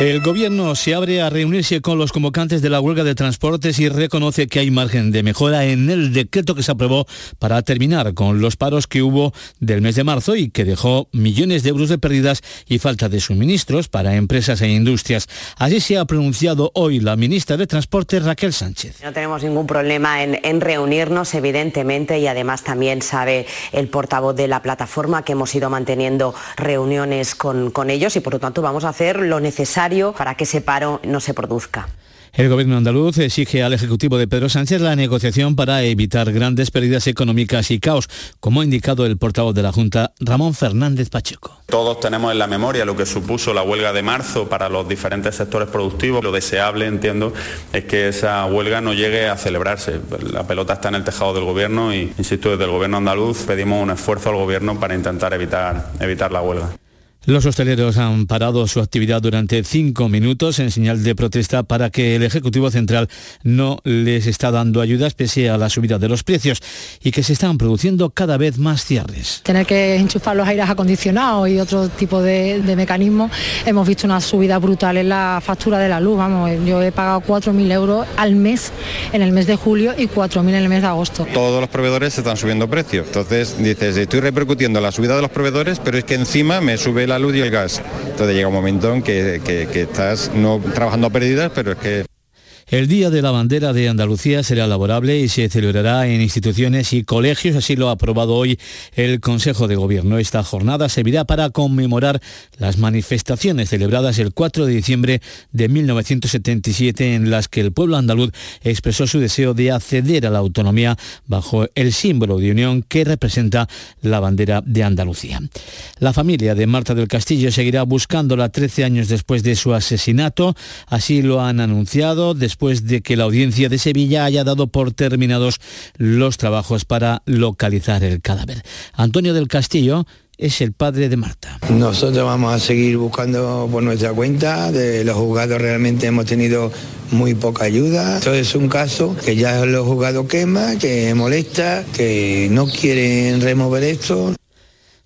El gobierno se abre a reunirse con los convocantes de la huelga de transportes y reconoce que hay margen de mejora en el decreto que se aprobó para terminar con los paros que hubo del mes de marzo y que dejó millones de euros de pérdidas y falta de suministros para empresas e industrias. Así se ha pronunciado hoy la ministra de Transporte Raquel Sánchez. No tenemos ningún problema en, reunirnos, evidentemente, y además también sabe el portavoz de la plataforma que hemos ido manteniendo reuniones con ellos y por lo tanto vamos a hacer lo necesario para que ese paro no se produzca. El gobierno andaluz exige al Ejecutivo de Pedro Sánchez la negociación para evitar grandes pérdidas económicas y caos, como ha indicado el portavoz de la Junta, Ramón Fernández Pacheco. Todos tenemos en la memoria lo que supuso la huelga de marzo para los diferentes sectores productivos. Lo deseable, entiendo, es que esa huelga no llegue a celebrarse. La pelota está en el tejado del gobierno y, insisto, desde el gobierno andaluz pedimos un esfuerzo al gobierno para intentar evitar, evitar la huelga. Los hosteleros han parado su actividad durante cinco minutos en señal de protesta para que el Ejecutivo Central no les está dando ayudas pese a la subida de los precios y que se están produciendo cada vez más cierres. Tener que enchufar los aires acondicionados y otro tipo de, de mecanismos, hemos visto una subida brutal en la factura de la luz. Vamos, yo he pagado 4.000 euros al mes en el mes de julio y 4.000 en el mes de agosto. Todos los proveedores están subiendo precios. Entonces dices, estoy repercutiendo la subida de los proveedores, pero es que encima me sube la luz y el gas. Entonces llega un momento en que, que, que estás no trabajando a pérdidas, pero es que el Día de la Bandera de Andalucía será laborable y se celebrará en instituciones y colegios, así lo ha aprobado hoy el Consejo de Gobierno. Esta jornada servirá para conmemorar las manifestaciones celebradas el 4 de diciembre de 1977 en las que el pueblo andaluz expresó su deseo de acceder a la autonomía bajo el símbolo de unión que representa la bandera de Andalucía. La familia de Marta del Castillo seguirá buscándola 13 años después de su asesinato, así lo han anunciado de que la audiencia de Sevilla haya dado por terminados los trabajos para localizar el cadáver. Antonio del Castillo es el padre de Marta. Nosotros vamos a seguir buscando por nuestra cuenta, de los juzgados realmente hemos tenido muy poca ayuda. Esto es un caso que ya los juzgados quema, que molesta, que no quieren remover esto.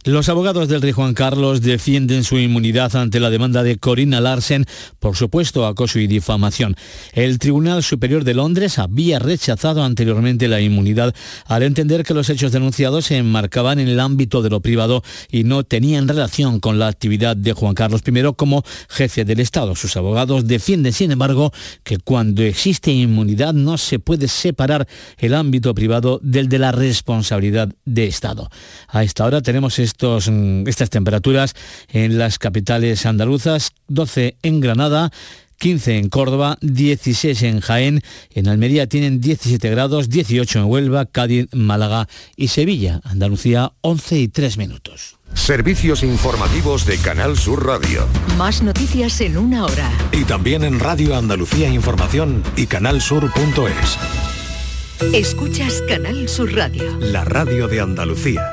Los abogados del rey Juan Carlos defienden su inmunidad ante la demanda de Corina Larsen por supuesto acoso y difamación. El Tribunal Superior de Londres había rechazado anteriormente la inmunidad al entender que los hechos denunciados se enmarcaban en el ámbito de lo privado y no tenían relación con la actividad de Juan Carlos I como jefe del Estado. Sus abogados defienden, sin embargo, que cuando existe inmunidad no se puede separar el ámbito privado del de la responsabilidad de Estado. A esta hora tenemos estos, estas temperaturas en las capitales andaluzas, 12 en Granada, 15 en Córdoba, 16 en Jaén, en Almería tienen 17 grados, 18 en Huelva, Cádiz, Málaga y Sevilla, Andalucía 11 y 3 minutos. Servicios informativos de Canal Sur Radio. Más noticias en una hora. Y también en Radio Andalucía Información y canalsur.es. Escuchas Canal Sur Radio. La radio de Andalucía.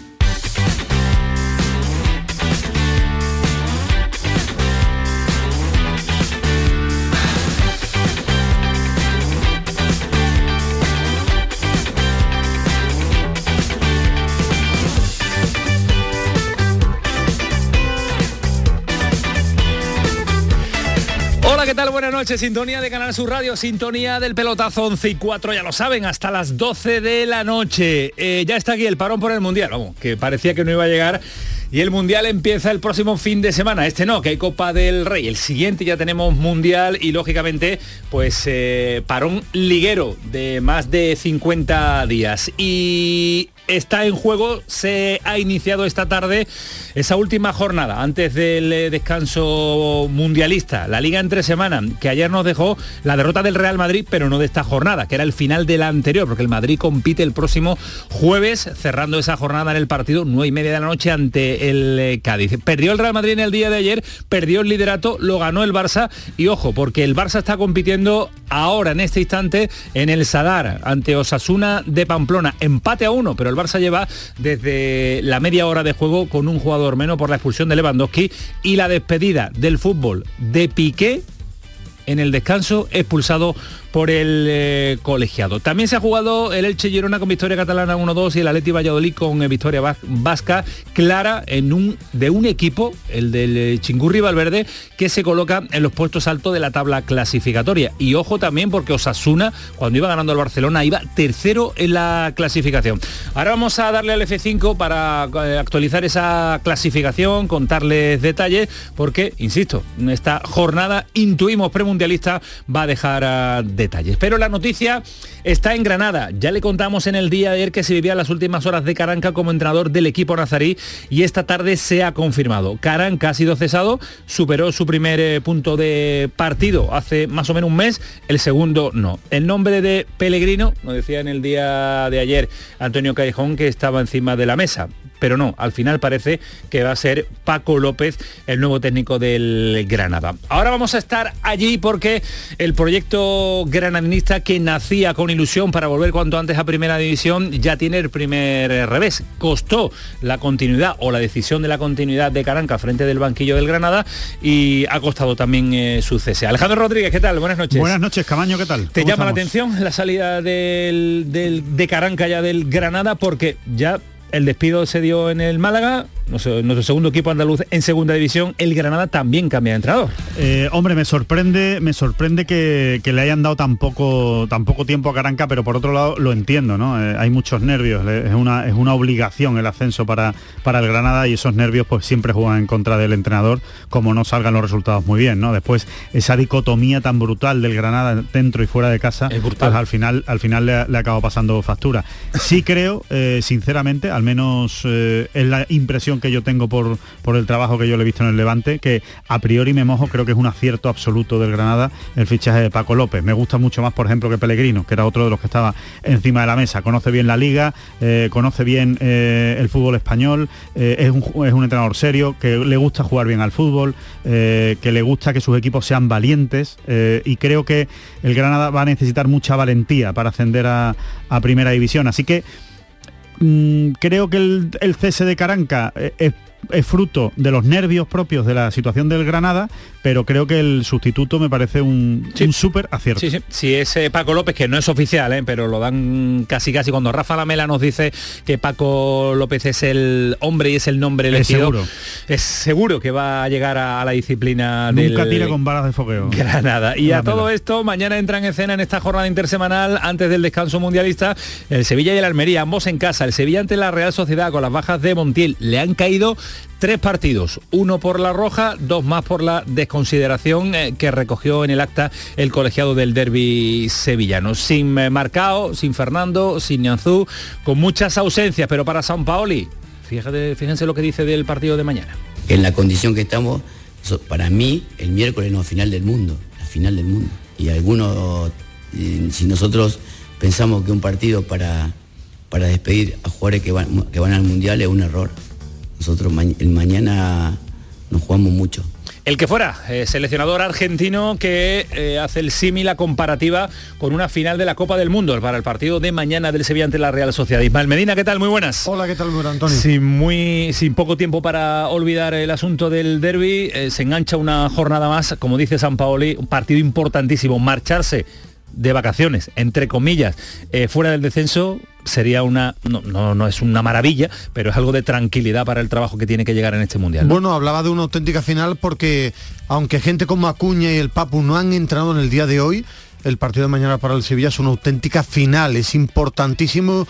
Buenas noches. Sintonía de Canal Sur Radio, sintonía del pelotazo 11 y 4, ya lo saben, hasta las 12 de la noche. Eh, ya está aquí el parón por el Mundial, vamos, que parecía que no iba a llegar. Y el Mundial empieza el próximo fin de semana. Este no, que hay Copa del Rey. El siguiente ya tenemos Mundial y lógicamente pues eh, parón liguero de más de 50 días. Y está en juego, se ha iniciado esta tarde esa última jornada antes del eh, descanso mundialista, la liga entre semana, que ayer nos dejó la derrota del Real Madrid, pero no de esta jornada, que era el final de la anterior, porque el Madrid compite el próximo jueves, cerrando esa jornada en el partido, nueve y media de la noche ante ante el eh, Cádiz. Perdió el Real Madrid en el día de ayer, perdió el liderato, lo ganó el Barça y ojo, porque el Barça está compitiendo ahora en este instante en el Sadar ante Osasuna de Pamplona. Empate a uno, pero el Barça lleva desde la media hora de juego con un jugador menos por la expulsión de Lewandowski y la despedida del fútbol de Piqué en el descanso expulsado por el eh, colegiado. También se ha jugado el Elche Girona con victoria catalana 1-2 y el Atleti Valladolid con eh, victoria vasca clara en un, de un equipo, el del eh, Chingurri Valverde, que se coloca en los puestos altos de la tabla clasificatoria. Y ojo también porque Osasuna, cuando iba ganando el Barcelona, iba tercero en la clasificación. Ahora vamos a darle al F5 para actualizar esa clasificación, contarles detalles, porque, insisto, esta jornada intuimos premundialista va a dejar a detalles. Pero la noticia está en Granada. Ya le contamos en el día de ayer que se vivía las últimas horas de Caranca como entrenador del equipo nazarí y esta tarde se ha confirmado. Caranca ha sido cesado, superó su primer eh, punto de partido hace más o menos un mes, el segundo no. El nombre de Pellegrino, nos decía en el día de ayer Antonio Callejón que estaba encima de la mesa pero no, al final parece que va a ser Paco López el nuevo técnico del Granada. Ahora vamos a estar allí porque el proyecto granadinista que nacía con ilusión para volver cuanto antes a Primera División ya tiene el primer revés. Costó la continuidad o la decisión de la continuidad de Caranca frente del banquillo del Granada y ha costado también eh, su cese. Alejandro Rodríguez, ¿qué tal? Buenas noches. Buenas noches, Camaño, ¿qué tal? ¿Te llama la atención la salida del, de Caranca ya del Granada? Porque ya el despido se dio en el Málaga, nuestro, segundo equipo andaluz en segunda división, el Granada también cambia de entrenador. Eh, hombre, me sorprende, me sorprende que, le hayan dado tan poco, tan poco tiempo a Caranca, pero por otro lado lo entiendo, ¿no? Eh, hay muchos nervios, es una, es una obligación el ascenso para, para el Granada y esos nervios pues siempre juegan en contra del entrenador, como no salgan los resultados muy bien, ¿no? Después esa dicotomía tan brutal del Granada dentro y fuera de casa, pues al final, al final le, le acaba pasando factura. Sí creo, eh, sinceramente, al menos es la impresión que yo tengo por, por el trabajo que yo le he visto en el Levante, que a priori me mojo, creo que es un acierto absoluto del Granada el fichaje de Paco López. Me gusta mucho más, por ejemplo, que Pellegrino, que era otro de los que estaba encima de la mesa. Conoce bien la liga, eh, conoce bien eh, el fútbol español, eh, es, un, es, un, entrenador serio, que le gusta jugar bien al fútbol, que le gusta que sus equipos sean valientes y creo que el Granada va a necesitar mucha valentía para ascender a, a primera división. Así que creo que el, cese de Caranca eh, es es fruto de los nervios propios de la situación del Granada, pero creo que el sustituto me parece un, súper acierto. Sí, sí, sí, es eh, Paco López, que no es oficial, eh, pero lo dan casi casi cuando Rafa Lamela nos dice que Paco López es el hombre y es el nombre elegido. Es seguro. Es seguro que va a llegar a, la disciplina Nunca tira con balas de fogueo. Granada. Y a todo esto, mañana entra en escena en esta jornada intersemanal, antes del descanso mundialista, el Sevilla y el Almería, ambos en casa. El Sevilla ante la Real Sociedad con las bajas de Montiel. Le han caído Tres partidos, uno por la roja, dos más por la desconsideración eh, que recogió en el acta el colegiado del derby sevillano. Sin eh, Marcao, sin Fernando, sin Nianzú, con muchas ausencias, pero para San Paoli, fíjense lo que dice del partido de mañana. En la condición que estamos, para mí, el miércoles no final del mundo, la final del mundo. Y algunos, eh, si nosotros pensamos que un partido para, para despedir a jugadores que van, que van al mundial es un error nosotros el mañana nos jugamos mucho. El que fuera, eh, seleccionador argentino que eh, hace el símil la comparativa con una final de la Copa del Mundo para el partido de mañana del Sevilla ante la Real Sociedad. Ismael Medina, ¿qué tal? Muy buenas. Hola, ¿qué tal, Antonio? Sin, muy, sin poco tiempo para olvidar el asunto del derby, eh, se engancha una jornada más, como dice San Paoli, un partido importantísimo, marcharse de vacaciones, entre comillas, eh, fuera del descenso sería una, no, no, no, es una maravilla, pero es algo de tranquilidad para el trabajo que tiene que llegar en este mundial. Bueno, hablaba de una auténtica final porque aunque gente como Acuña y el Papu no han entrado en el día de hoy, el partido de mañana para el Sevilla es una auténtica final, es importantísimo.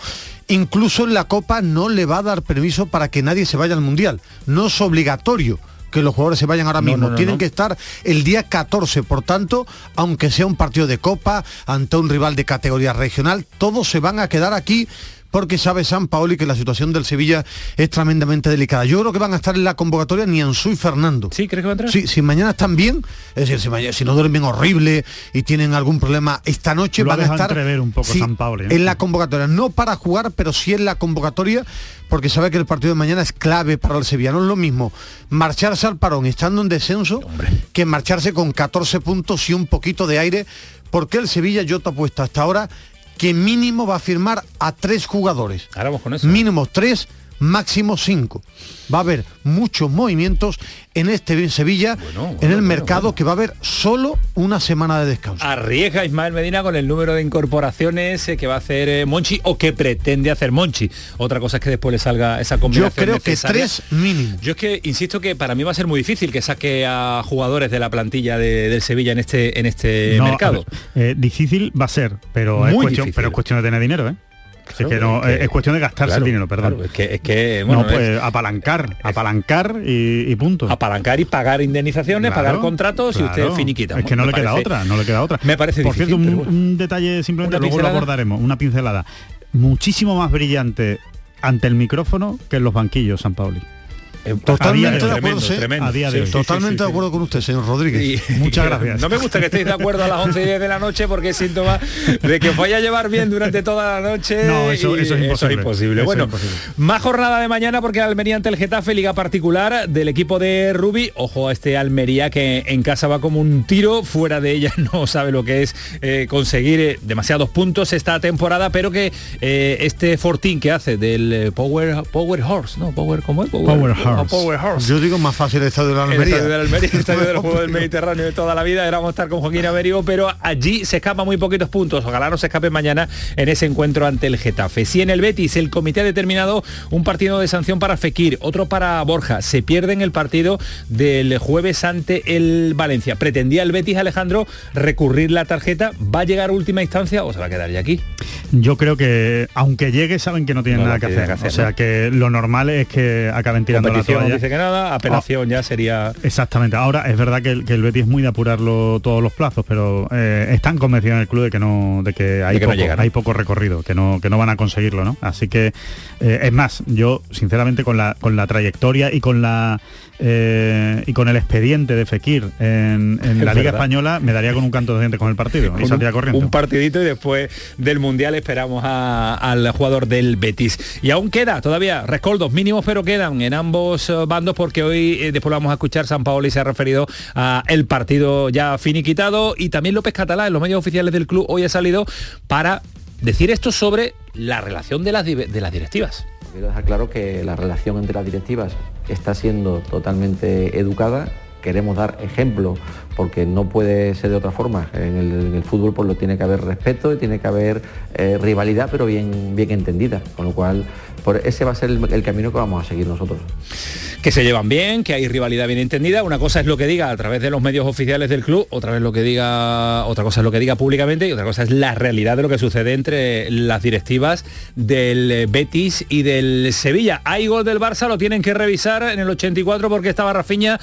Incluso en la Copa no le va a dar permiso para que nadie se vaya al Mundial. No es obligatorio que los jugadores se vayan ahora mismo. Tienen que estar el día 14. Por tanto, aunque sea un partido de copa, ante un rival de categoría regional, todos se van a quedar aquí porque sabe San Paoli que la situación del Sevilla es tremendamente delicada. Yo creo que van a estar en la convocatoria Nianzú y Fernando. ¿Sí? ¿Crees que van a entrar? Sí, si mañana están bien, es decir, si, mañana- si no duermen horrible y tienen algún problema esta noche, Lo van a estar un poco sí, San Paoli, ¿eh? en la convocatoria. No para jugar, pero sí en la convocatoria, porque sabe que el partido de mañana es clave para el Sevilla. No es lo mismo marcharse al parón estando en descenso que marcharse con 14 puntos y un poquito de aire, porque el Sevilla yo te apuesto hasta ahora que mínimo va a firmar a tres jugadores. Ahora vamos con eso. Mínimo tres, máximo cinco. Va a haber muchos movimientos en este Sevilla, en el mercado, que va a haber solo una semana de descanso. Arriesga Ismael Medina con el número de incorporaciones eh, que va a hacer eh, Monchi o que pretende hacer Monchi. Otra cosa es que después le salga esa Yo combinación creo que tres mínimo. Yo es que insisto que para mí va a ser muy difícil que saque a jugadores de la plantilla de- del Sevilla en este en este No, mercado. ver, eh, difícil va a ser, pero es cuestión, difícil. pero es cuestión de tener dinero, ¿eh? Que no, es que- es cuestión de gastarse claro, el dinero, perdón. claro, es que, es que bueno, no, pues es- apalancar, apalancar y, y punto. apalancar y pagar indemnizaciones, pagar contratos y usted finiquita. Es que no le queda otra, no le queda otra. Me parece Por difícil, cierto, un, pero bueno. un detalle simplemente, ¿Una luego lo pincelada? abordaremos, una pincelada. Muchísimo más brillante ante el micrófono que en los banquillos, San Pauli. Totalmente de acuerdo, sí. Totalmente de acuerdo con usted, señor Rodríguez. Muchas gracias. No me gusta que estéis de acuerdo a las 11 y 10 de la noche porque es síntoma de que os vaya a llevar bien durante toda la noche. No, eso- es imposible. imposible. Eso es bueno, imposible. más jornada de mañana porque Almería ante el Getafe, liga particular del equipo de Rubi. Ojo a este Almería que en casa va como un tiro, fuera de ella no sabe lo que es eh, conseguir eh, demasiados puntos esta temporada, pero que eh, este Fortín que hace del eh, Power Power Horse, ¿no? Power, ¿cómo es? Power oh, Horse. Power Horse. Yo digo más fácil el estadio de la El Almería. estadio de la Almería, el estadio del juego del Mediterráneo de toda la vida, éramos estar con Joaquín Amerigo, pero allí se escapan muy poquitos puntos. Ojalá no se escape mañana en ese encuentro ante el Getafe. Si en el Betis el comité ha determinado un partido de sanción para Fekir, otro para Borja, se pierde en el partido del jueves ante el Valencia. Pretendía el Betis Alejandro recurrir la tarjeta, ¿va a llegar a última instancia o se va a quedar ya aquí? Yo creo que aunque llegue saben que no tienen No, nada que hacer. que hacer, o sea ¿no? que lo normal es que acaben tirando la Dice que nada, apelación ya sería... Exactamente. Ahora es verdad que el, que el Betis es muy de apurarlo todos los plazos, pero eh, están convencidos en el club de que no, de que hay De que no poco, llegan. hay poco recorrido, que no, que no van a conseguirlo, ¿no? Así que eh, es más, yo sinceramente con la con la trayectoria y con la eh, y con el expediente de Fekir en, la Liga. Española me daría con un canto de dientes con el partido y saldría un, corriendo. un partidito y después del Mundial esperamos a- al jugador del Betis. Y aún queda todavía rescoldos mínimos, pero quedan en ambos eh, bandos porque hoy eh, después lo vamos a escuchar, San Paoli se ha referido a el partido ya finiquitado y también López Catalá en los medios oficiales del club hoy ha salido para decir esto sobre la relación de las, de las directivas. Quiero dejar claro que la relación entre las directivas está siendo totalmente educada. Queremos dar ejemplo porque no puede ser de otra forma. En el, fútbol pues, lo tiene que haber respeto y tiene que haber eh, rivalidad, pero bien, bien entendida. Con lo cual, por ese va a ser el, camino que vamos a seguir nosotros. que se llevan bien, que hay rivalidad bien entendida. Una cosa es lo que diga a través de los medios oficiales del club, otra vez lo que diga, otra cosa es lo que diga públicamente y otra cosa es la realidad de lo que sucede entre las directivas del eh, Betis y del Sevilla. Hay gol del Barça, lo tienen que revisar en el 84 porque estaba Rafinha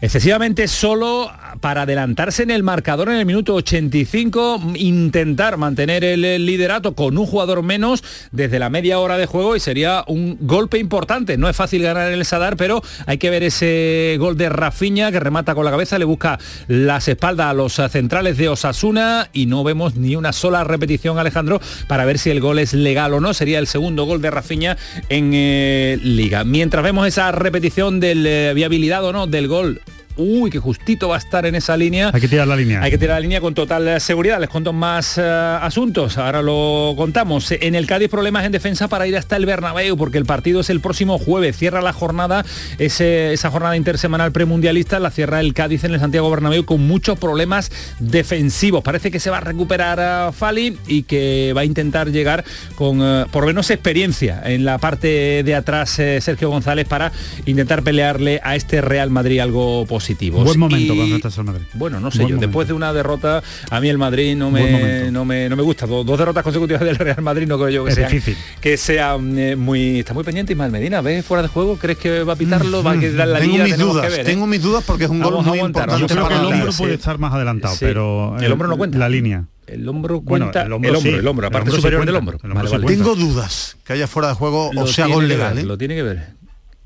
excesivamente solo para adelantarse en el marcador en el minuto 85, intentar mantener el, liderato con un jugador menos desde la media hora de juego y sería un golpe importante. No es fácil ganar el Sadar, pero hay que ver ese gol de Rafinha que remata con la cabeza, le busca las espaldas a los centrales de Osasuna y no vemos ni una sola repetición, Alejandro, para ver si el gol es legal o no. Sería el segundo gol de Rafinha en eh, Liga. Mientras vemos esa repetición del eh, viabilidad o no del gol Uy, que justito va a estar en esa línea. Hay que tirar la línea. Hay que tirar la línea con total eh, seguridad. Les cuento más eh, asuntos. Ahora lo contamos. En el Cádiz problemas en defensa para ir hasta el Bernabéu porque el partido es el próximo jueves. Cierra la jornada, ese- esa jornada intersemanal premundialista, la cierra el Cádiz en el Santiago Bernabéu con muchos problemas defensivos. Parece que se va a recuperar a Fali y que va a intentar llegar con eh, por lo menos experiencia en la parte de atrás eh, Sergio González para intentar pelearle a este Real Madrid algo positivo. Buen momento Y- para enfrentarse al Madrid. bueno, no sé Buen yo, momento. después de una derrota, a mí el Madrid no me, no me, no me gusta. Dos, dos derrotas consecutivas del Real Madrid no creo yo que Es sean, difícil. que sean eh, muy... Está muy pendiente Ismael Medina, ¿ves fuera de juego? ¿Crees que va a pitarlo? ¿Va a quitar la tengo línea? mis dudas, ver, ¿eh? tengo mis dudas porque es un gol Vamos muy importante Yo creo que el hombro puede estar más adelantado, Sí. pero El hombro no cuenta. La línea. el hombro Bueno, cuenta el hombro el hombro, sí, el hombro, la el parte superior del hombro. Vale, vale. Tengo dudas que haya fuera de juego Lo o sea gol legal. ¿eh? Lo tiene que ver.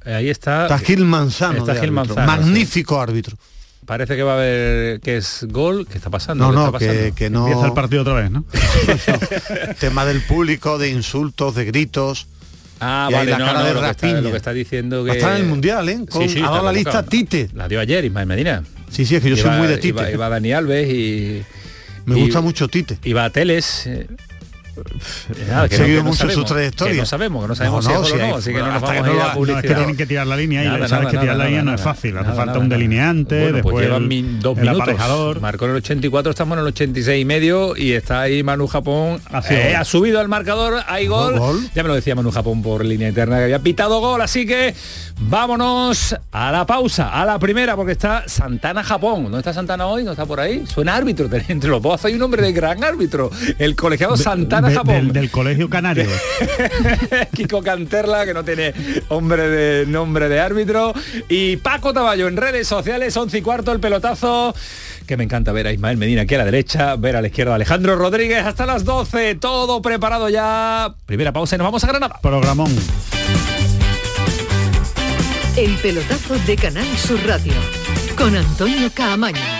Eh, Ahí está. Está Gil Manzano. Está Gil árbitro. Manzano, sí. Magnífico árbitro. Parece que va a haber que es gol. ¿Qué está pasando? No, ¿Qué no, está pasando? que, que no. Empieza el partido otra vez, ¿no? Tema del público, de insultos, de gritos. Ah, Y vale, la no, cara no, de lo, que está, lo que está diciendo que... Estar en el Mundial, ¿eh? Con- ha dado está la lista. Tite. La dio ayer, Ismael Medina. Sí, sí, es que yo soy Iba- muy de Tite. Iba, iba Dani Alves y... Me y- gusta mucho Tite. Iba a Teles. Eh, nada, que no- seguido no mucho sabemos, su trayectoria. Que no sabemos, que no sabemos No, si no, es si o no, así que no nos vamos que a ir no a lo- No, es que publicidad. tienen que tirar la línea y Nada, sabes nada, que tirar la línea no es fácil, hace falta un delineante, Bueno, pues después llevan el, dos el minutos. aparejador. Marcó en el 84, estamos en el 86 y medio y está ahí Manu Japón. Ha Eh, ha subido al marcador, hay gol. gol. Ya me lo decía Manu Japón por línea interna que había pitado gol, así que vámonos a la pausa, a la primera, porque está Santana Japón. ¿Dónde está Santana hoy? ¿No está por ahí? Suena árbitro, entre los dos hay un hombre de gran árbitro, el colegiado Santana Japón. del, del colegio canario. Kiko Canterla, que no tiene hombre de nombre de árbitro. Y Paco Taballo en redes sociales, 11 y cuarto, el pelotazo. Que me encanta ver a Ismael Medina aquí a la derecha, ver a la izquierda a Alejandro Rodríguez hasta las 12. Todo preparado ya. Primera pausa y nos vamos a Granada. Programón. El pelotazo de Canal Sur Radio con Antonio Caamaño.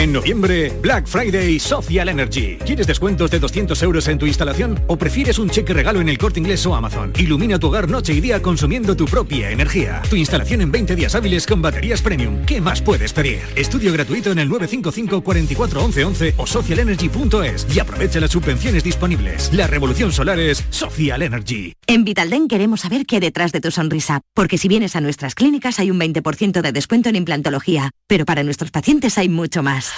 En noviembre, Black Friday Social Energy. ¿Quieres descuentos de 200 euros en tu instalación o prefieres un cheque regalo en el corte inglés o Amazon? Ilumina tu hogar noche y día consumiendo tu propia energía. Tu instalación en 20 días hábiles con baterías premium. ¿Qué más puedes pedir? Estudio gratuito en el 955 44 11 11 o socialenergy.es y aprovecha las subvenciones disponibles. La revolución solar es Social Energy. En Vitalden queremos saber qué hay detrás de tu sonrisa, porque si vienes a nuestras clínicas hay un 20% de descuento en implantología, pero para nuestros pacientes hay mucho más.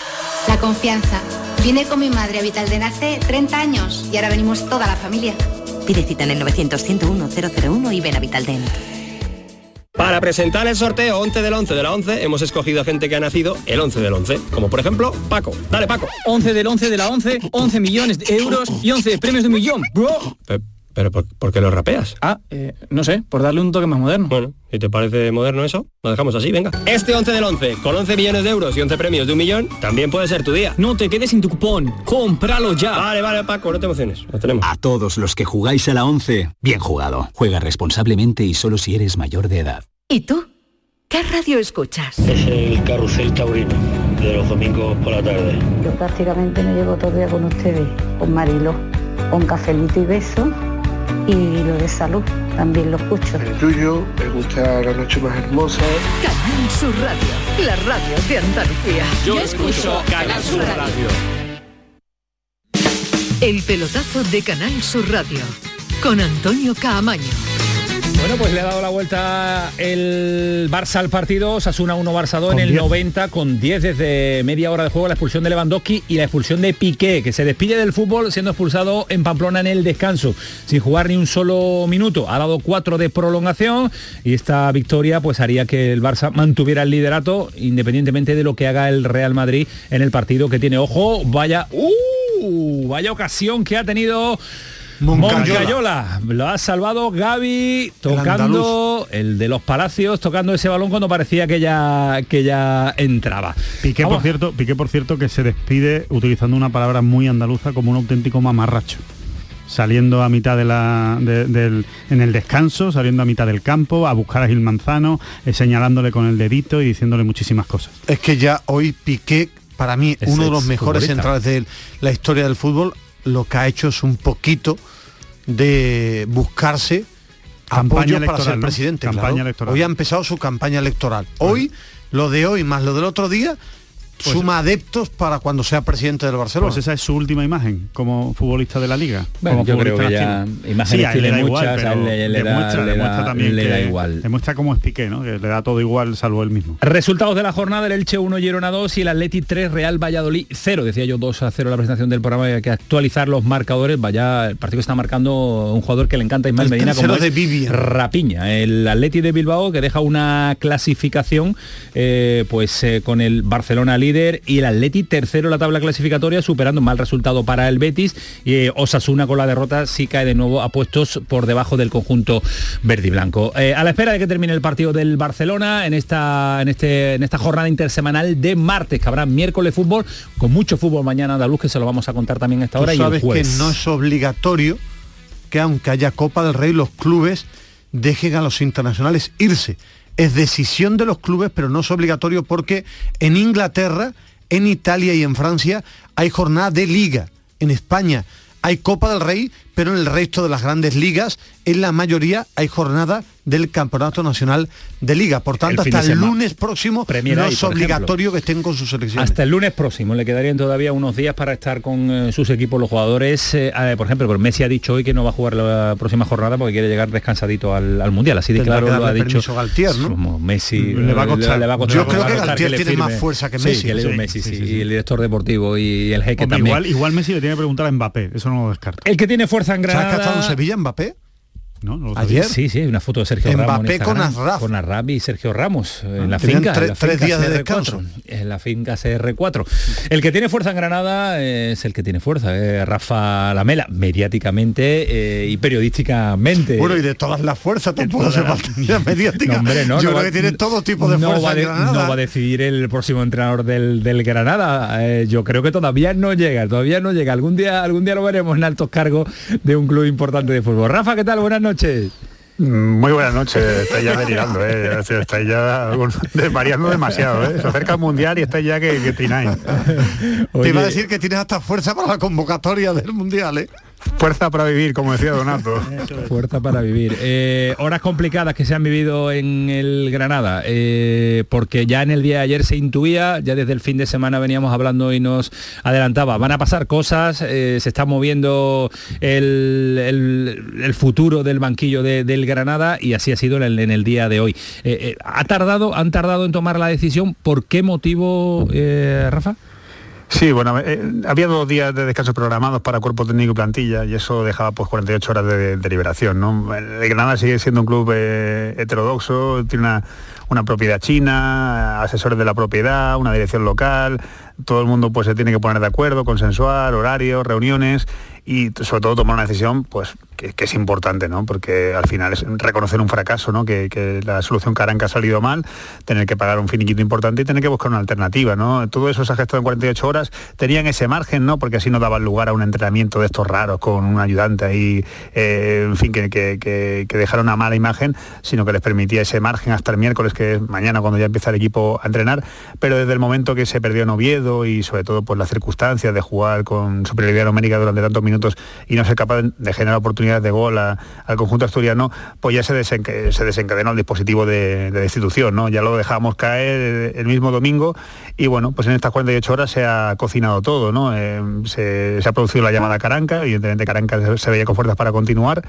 La confianza. Vine con mi madre a Vitalden hace 30 años y ahora venimos toda la familia. Pide cita en el 900-101-001 y ven a Vitalden. Para presentar el sorteo 11 del 11 de la 11 hemos escogido a gente que ha nacido el 11 del 11, como por ejemplo Paco. Dale Paco. 11 del 11 de la 11, 11 millones de euros y 11 premios de un millón, bro. Pero ¿por, por qué lo rapeas? Ah, eh, no sé, por darle un toque más moderno. Bueno, si te parece moderno eso, lo dejamos así, venga. Este 11 del 11, con 11 millones de euros y 11 premios de un millón, también puede ser tu día. No te quedes sin tu cupón, cómpralo ya. Vale, vale, Paco, no te emociones, lo tenemos. A todos los que jugáis a la 11, bien jugado. Juega responsablemente y solo si eres mayor de edad. ¿Y tú? ¿Qué radio escuchas? Es el carrusel taurino de los domingos por la tarde. Yo prácticamente me llevo todo el día con ustedes, con Marilo, con cafelito y beso y lo de salud también lo escucho. El tuyo, me gusta la noche más hermosa. Canal Sur Radio, la radio de Andalucía. Yo escucho Canal Sur Radio. El pelotazo de Canal Sur Radio con Antonio Caamaño. Bueno, pues le ha dado la vuelta el Barça al partido, Sasuna 1 Barça 2 en el 10. 90 con 10 desde media hora de juego, la expulsión de Lewandowski y la expulsión de Piqué, que se despide del fútbol siendo expulsado en Pamplona en el descanso, sin jugar ni un solo minuto. Ha dado cuatro de prolongación y esta victoria pues haría que el Barça mantuviera el liderato independientemente de lo que haga el Real Madrid en el partido que tiene. Ojo, vaya, ¡uh! vaya ocasión que ha tenido Moncayola. Lo ha salvado Gaby tocando el, de los Palacios, tocando ese balón cuando parecía que ya que ya entraba. Piqué por cierto, Piqué por cierto que se despide utilizando una palabra muy andaluza como un auténtico mamarracho saliendo a mitad de la, de, del, en el descanso, saliendo a mitad del campo, a buscar a Gil Manzano, eh, señalándole con el dedito y diciéndole muchísimas cosas. Es que ya hoy Piqué, para mí, Es uno de los mejores centrales de la historia del fútbol, lo que ha hecho es un poquito de buscarse Campaña apoyo para electoral, ser ¿no? presidente. Campaña claro. electoral. Hoy ha empezado su campaña electoral. Hoy, lo de hoy más lo del otro día, Pues- suma adeptos para cuando sea presidente del Barcelona. Pues esa es su última imagen como futbolista de la liga. Bueno, como yo creo futbolista que ya imágenes a él tiene le da muchas, demuestra, le demuestra da- también le da que- igual. Demuestra cómo es Piqué, ¿no? Que le da todo igual salvo él mismo. Resultados de la jornada, el Elche 1, Girona 2 y el Atleti 3, Real Valladolid 0. Decía yo 2 a 0 la presentación del programa, hay que actualizar los marcadores. Vaya, el partido que está marcando un jugador que le encanta a Ismael El Medina como tercero es de Vivian. Rapiña. El Atleti de Bilbao que deja una clasificación eh, pues eh, con el Barcelona líder y el Atleti tercero en la tabla clasificatoria, superando un mal resultado para el Betis. Y eh, Osasuna con la derrota sí cae de nuevo a puestos por debajo del conjunto verde y blanco. Eh, a la espera de que termine el partido del Barcelona en esta, en este, en esta jornada intersemanal de martes, que habrá miércoles fútbol, con mucho fútbol mañana andaluz, que se lo vamos a contar también a esta Tú hora y el sabes que jueves. no es obligatorio que aunque haya Copa del Rey, los clubes dejen a los internacionales irse. Es decisión de los clubes, pero no es obligatorio porque en Inglaterra, en Italia y en Francia hay jornada de liga. En España hay Copa del Rey, pero en el resto de las grandes ligas, en la mayoría hay jornada del Campeonato Nacional de Liga. Por tanto, El hasta el lunes próximo Premier no ahí, es obligatorio que estén con sus selecciones. Hasta el lunes próximo, le quedarían todavía unos días para estar con eh, sus equipos los jugadores. eh, eh, por ejemplo, pero Messi ha dicho hoy que no va a jugar la próxima jornada porque quiere llegar descansadito al, al Mundial. Así de Tendrá claro que lo ha dicho. Galtier, ¿no? Como Messi Le va a costar. le va a costar- Yo le creo que Galtier tiene más fuerza que Sí, Messi. que le dio Sí, Messi, sí, sí, sí, y el director deportivo y el jeque Hombre, también. igual, igual Messi le tiene que preguntar a Mbappé, eso no lo descarto. El que tiene fuerza en ¿Sabes que ha estado en Granada. Sevilla Mbappé? ¿No? Ayer. Sí, sí, una foto de Sergio Ramos. Mbappé con Instagram, Asraf. Con Asraf y Sergio Ramos en la finca. tre- en la tres finca días de CR4, descanso. En la finca CR4. El que tiene fuerza en Granada es el que tiene fuerza, eh, Rafa Lamela, mediáticamente eh, y periodísticamente. Bueno, y de todas las fuerzas tampoco falta ya mediática. No, hombre, no, Yo creo va- que tiene todo tipo de fuerza va, en de- Granada. no va a decidir el próximo entrenador del, del Granada. Eh, yo creo que todavía no llega, todavía no llega. Algún día, algún día lo veremos en altos cargos de un club importante de fútbol. Rafa, ¿qué tal? Buenas noches. Muy buenas noches, estáis ya delirando, ¿eh? Estáis ya variando demasiado, ¿eh? Se acerca el Mundial y estáis ya que, que trináis. Te iba a decir que tienes hasta fuerza para la convocatoria del Mundial, ¿eh? Fuerza para vivir, como decía Donato. Fuerza para vivir. Eh, horas complicadas que se han vivido en el Granada, eh, porque ya en el día de ayer se intuía, ya desde el fin de semana veníamos hablando y nos adelantaba, van a pasar cosas, eh, se está moviendo el, el- futuro del banquillo de- del Granada y así ha sido en el, en el día de hoy. ¿Ha tardado, han tardado en tomar la decisión? ¿Por qué motivo, Rafa? Sí, bueno, eh, había dos días de descanso programados para cuerpo técnico y plantilla y eso dejaba pues 48 horas de, de liberación. ¿no? El Granada sigue siendo un club eh, heterodoxo, tiene una propiedad china, asesores de la propiedad, una dirección local, todo el mundo pues se tiene que poner de acuerdo, consensuar, horarios, reuniones y sobre todo tomar una decisión pues que, es importante, ¿no? Porque al final es reconocer un fracaso, ¿no? Que, la solución Caranca ha salido mal, tener que pagar un finiquito importante y tener que buscar una alternativa, ¿no? Todo eso se ha gestado en 48 horas, tenían ese margen, ¿no? Porque así no daban lugar a un entrenamiento de estos raros con un ayudante ahí, eh, en fin, que, que dejara una mala imagen, sino que les permitía ese margen hasta el miércoles, que es mañana cuando ya empieza el equipo a entrenar, pero desde el momento que se perdió en Oviedo y sobre todo por las circunstancias de jugar con superioridad numérica durante tantos minutos y no ser capaz de generar oportunidades de gol al conjunto asturiano, pues ya se, desenca- se desencadenó el dispositivo de, de destitución, ¿no? Ya lo dejábamos caer el mismo domingo y bueno, pues en estas 48 horas se ha cocinado todo, ¿no? Eh, se, ha producido la llamada Caranca, evidentemente Caranca se veía con fuerzas para continuar,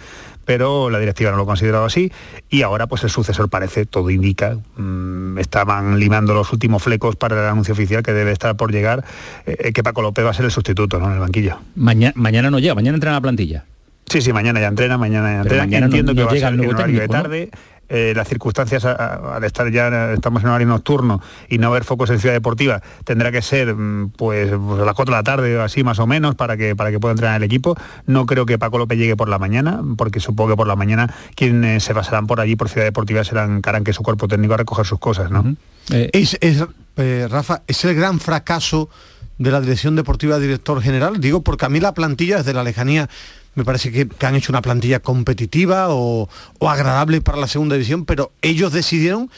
pero la directiva no lo ha considerado así y ahora pues el sucesor parece, todo indica, mm, estaban limando los últimos flecos para el anuncio oficial que debe estar por llegar, eh, que Paco López va a ser el sustituto, ¿no? En el banquillo. Mañana, mañana no llega, mañana entra en la plantilla. Sí, sí, mañana ya entrena, mañana ya entrena. mañana Entiendo no que va a ser el en horario de ¿no? Eh, las circunstancias al estar ya, estamos en horario nocturno y no haber focos en Ciudad Deportiva, tendrá que ser mm, pues, pues, a las 4 de la tarde o así más o menos para que, para que pueda entrenar el equipo. No creo que Paco López llegue por la mañana, porque supongo que por la mañana quienes se pasarán por allí, por Ciudad Deportiva, serán que su cuerpo técnico a recoger sus cosas, ¿no? es, eh, Rafa, es el gran fracaso de la dirección deportiva director general. Digo, porque a mí la plantilla desde la lejanía me parece que, han hecho una plantilla competitiva o, agradable para la segunda división, pero ellos decidieron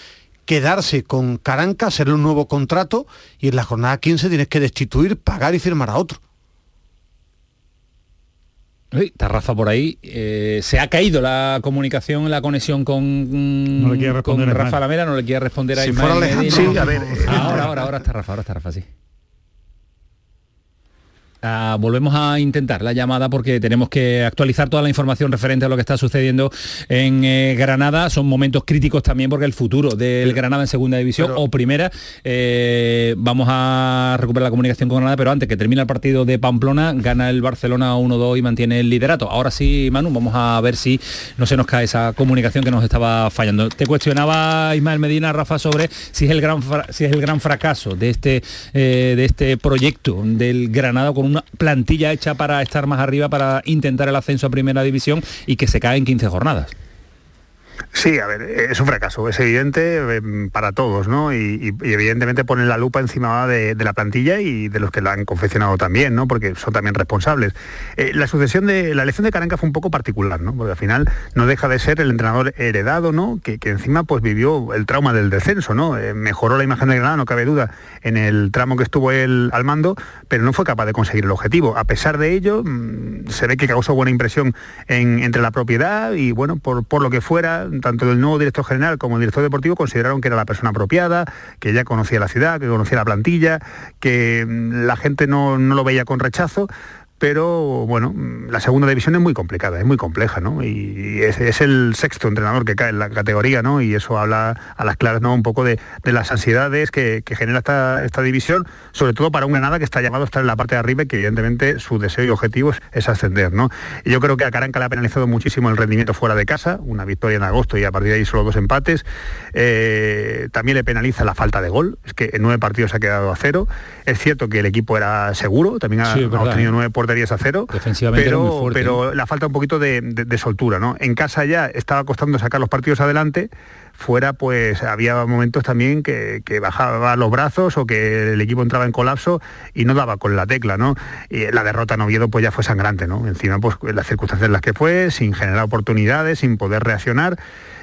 quedarse con Caranca, hacerle un nuevo contrato y en la jornada 15 tienes que destituir, pagar y firmar a otro. está Rafa por ahí. Eh, se ha caído la comunicación, la conexión con, no le quiere responder Rafa Lamera, no le quiere responder a si Ismael Sí, a ver. Ahora, ahora, ahora está Rafa, ahora está Rafa, sí. Ah, volvemos a intentar la llamada porque tenemos que actualizar toda la información referente a lo que está sucediendo en eh, Granada. Son momentos críticos también porque el futuro del Granada en segunda división o primera, eh, vamos a recuperar la comunicación con Granada, pero antes que termine el partido de Pamplona, gana el Barcelona 1-2 y mantiene el liderato. Ahora sí, Manu, vamos a ver si no se nos cae esa comunicación que nos estaba fallando. Te cuestionaba Ismael Medina, Rafa, sobre si es el gran, si es el gran fracaso de este, eh, de este proyecto del Granada con un una plantilla hecha para estar más arriba, para intentar el ascenso a primera división y que se cae en 15 jornadas. Sí, a ver, es un fracaso, es evidente em, para todos, ¿no? Y, evidentemente ponen la lupa encima de, la plantilla y de los que la han confeccionado también, ¿no? Porque son también responsables. Eh, la sucesión de, la elección de Caranca fue un poco particular, ¿no? Porque al final no deja de ser el entrenador heredado, ¿no? Que, encima pues vivió el trauma del descenso, ¿no? Eh, mejoró la imagen de Granada, no cabe duda, en el tramo que estuvo él al mando, pero no fue capaz de conseguir el objetivo. A pesar de ello, mm, se ve que causó buena impresión entre la propiedad y, bueno, por lo que fuera, tanto el nuevo director general como el director deportivo consideraron que era la persona apropiada, que ya conocía la ciudad, que conocía la plantilla, que mm, la gente no, no lo veía con rechazo, pero bueno, la segunda división es muy complicada, es muy compleja, ¿no? Y es, el sexto entrenador que cae en la categoría, ¿no? Y eso habla a las claras, ¿no? Un poco de, las ansiedades que, genera esta, división, sobre todo para un Granada que está llamado a estar en la parte de arriba y que evidentemente su deseo y objetivo es, ascender, ¿no? Y yo creo que a Caranca le ha penalizado muchísimo el rendimiento fuera de casa, una victoria en agosto y a partir de ahí solo dos empates. Eh, también le penaliza la falta de gol, es que en nueve partidos ha quedado a cero. Es cierto que el equipo era seguro, también ha, obtenido nueve por porterías a cero, pero, pero la falta un poquito de, soltura. ¿no? En casa ya estaba costando sacar los partidos adelante, fuera pues había momentos también que, bajaba los brazos o que el equipo entraba en colapso y no daba con la tecla, ¿no? Y la derrota en Oviedo pues ya fue sangrante, ¿no? Encima pues las circunstancias en las que fue, sin generar oportunidades, sin poder reaccionar.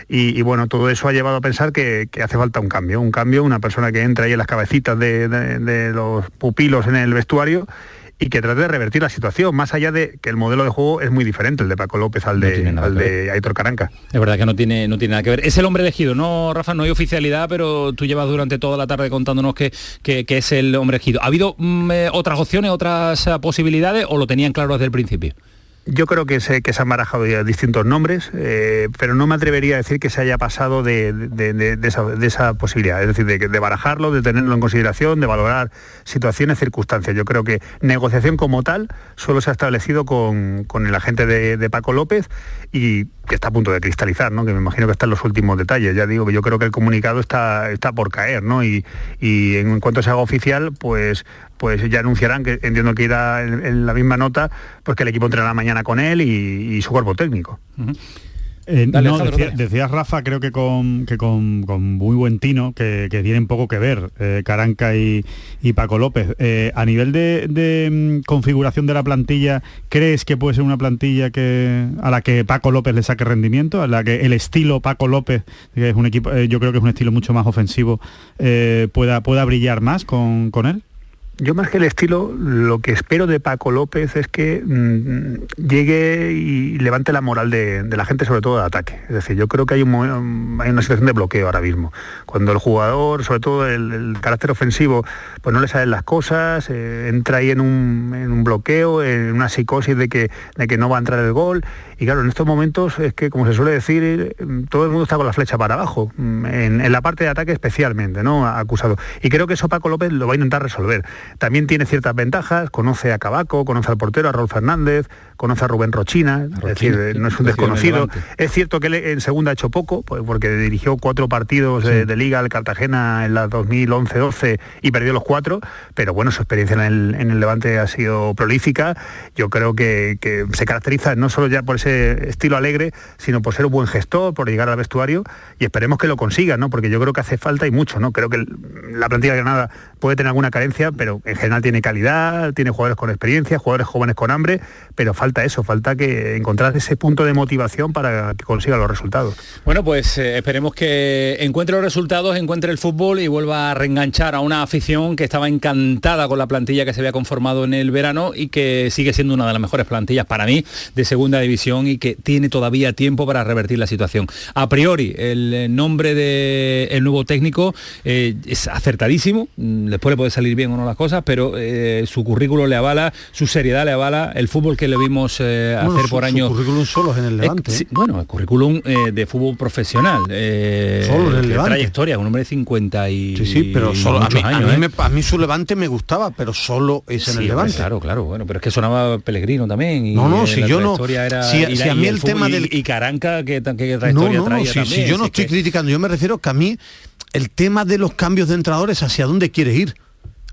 Y, bueno, todo eso ha llevado a pensar que, hace falta un cambio, un cambio, una persona que entra ahí en las cabecitas de los pupilos en el vestuario y que trate de revertir la situación, más allá de que el modelo de juego es muy diferente, el de Paco López al de, al de Aitor Caranca. Es verdad que no tiene, no tiene nada que ver. Es el hombre elegido, no, Rafa, no hay oficialidad, pero tú llevas durante toda la tarde contándonos que, que, es el hombre elegido. ¿Ha habido mm, eh, otras opciones, otras eh, posibilidades o lo tenían claro desde el principio? Yo creo que se, que se han barajado ya distintos nombres, eh, pero no me atrevería a decir que se haya pasado de, esa, posibilidad, es decir, de, barajarlo, de tenerlo en consideración, de valorar situaciones, circunstancias. Yo creo que negociación como tal solo se ha establecido con, el agente de, Paco López y que está a punto de cristalizar, ¿no? que me imagino que están los últimos detalles. Ya digo que yo creo que el comunicado está, está por caer, ¿no? y, y en cuanto se haga oficial, pues pues ya anunciarán que entiendo que irá en, la misma nota, pues que el equipo entrenará mañana con él y, su cuerpo técnico. Eh, decías Rafa, creo que con, con, muy buen tino, que, tienen poco que ver, eh, Caranca y, Paco López. Eh, a nivel de, mm, configuración de la plantilla, ¿crees que puede ser una plantilla que a la que Paco López le saque rendimiento? A la que el estilo Paco López, que es un equipo, yo creo que es un estilo mucho más ofensivo, pueda, pueda brillar más con, con él? Yo más que el estilo, lo que espero de Paco López es que mm, llegue y levante la moral de, la gente, sobre todo de ataque. Es decir, yo creo que hay, un, hay una situación de bloqueo ahora mismo. Cuando el jugador, sobre todo el, carácter ofensivo, pues no le salen las cosas, eh, entra ahí en un, bloqueo, en una psicosis de que no va a entrar el gol. Y claro, en estos momentos es que, como se suele decir, todo el mundo está con la flecha para abajo, en, en la parte de ataque especialmente, ¿no? Acusado. Y creo que eso Paco López lo va a intentar resolver también tiene ciertas ventajas, conoce a Cabaco, conoce al portero, a Raúl Fernández, conoce a Rubén Rochina, es decir, eh, no es un desconocido. Es cierto que él en segunda ha hecho poco, pues, porque dirigió cuatro partidos de, de liga al Cartagena en la 2011-12 y perdió los cuatro, pero bueno, su experiencia en el, Levante ha sido prolífica. Yo creo que, se caracteriza no solo ya por ese estilo alegre, sino por ser un buen gestor, por llegar al vestuario y esperemos que lo consiga, ¿no? Porque yo creo que hace falta y mucho, ¿no? Creo que la plantilla de Granada puede tener alguna carencia, pero en general tiene calidad, tiene jugadores con experiencia, jugadores jóvenes con hambre, pero falta eso, falta que encontrar ese punto de motivación para que consiga los resultados. Bueno, pues eh, esperemos que encuentre los resultados, encuentre el fútbol y vuelva a reenganchar a una afición que estaba encantada con la plantilla que se había conformado en el verano y que sigue siendo una de las mejores plantillas para mí de segunda división y que tiene todavía tiempo para revertir la situación. A priori, el eh, nombre del nuevo técnico eh, es acertadísimo, mm, después le puede salir bien o no las cosas, pero su currículo le avala, su seriedad le avala, el fútbol que le vimos hacer por años. currículum solo en el Levante. bueno, el currículum de fútbol profesional. solo en el Levante. Trayectoria, un hombre de 50 y Sí, sí, pero solo a mí, a, mí su Levante me gustaba, pero solo es en el Levante. claro, claro, bueno, pero es que sonaba Pellegrino también. Y no, no, si yo no. Era, si, a mí el, tema del. Y Caranca, que, que trayectoria no, no, no, si, si yo no estoy criticando, yo me refiero que a mí el tema de los cambios de entrenadores, hacia dónde quiere ir,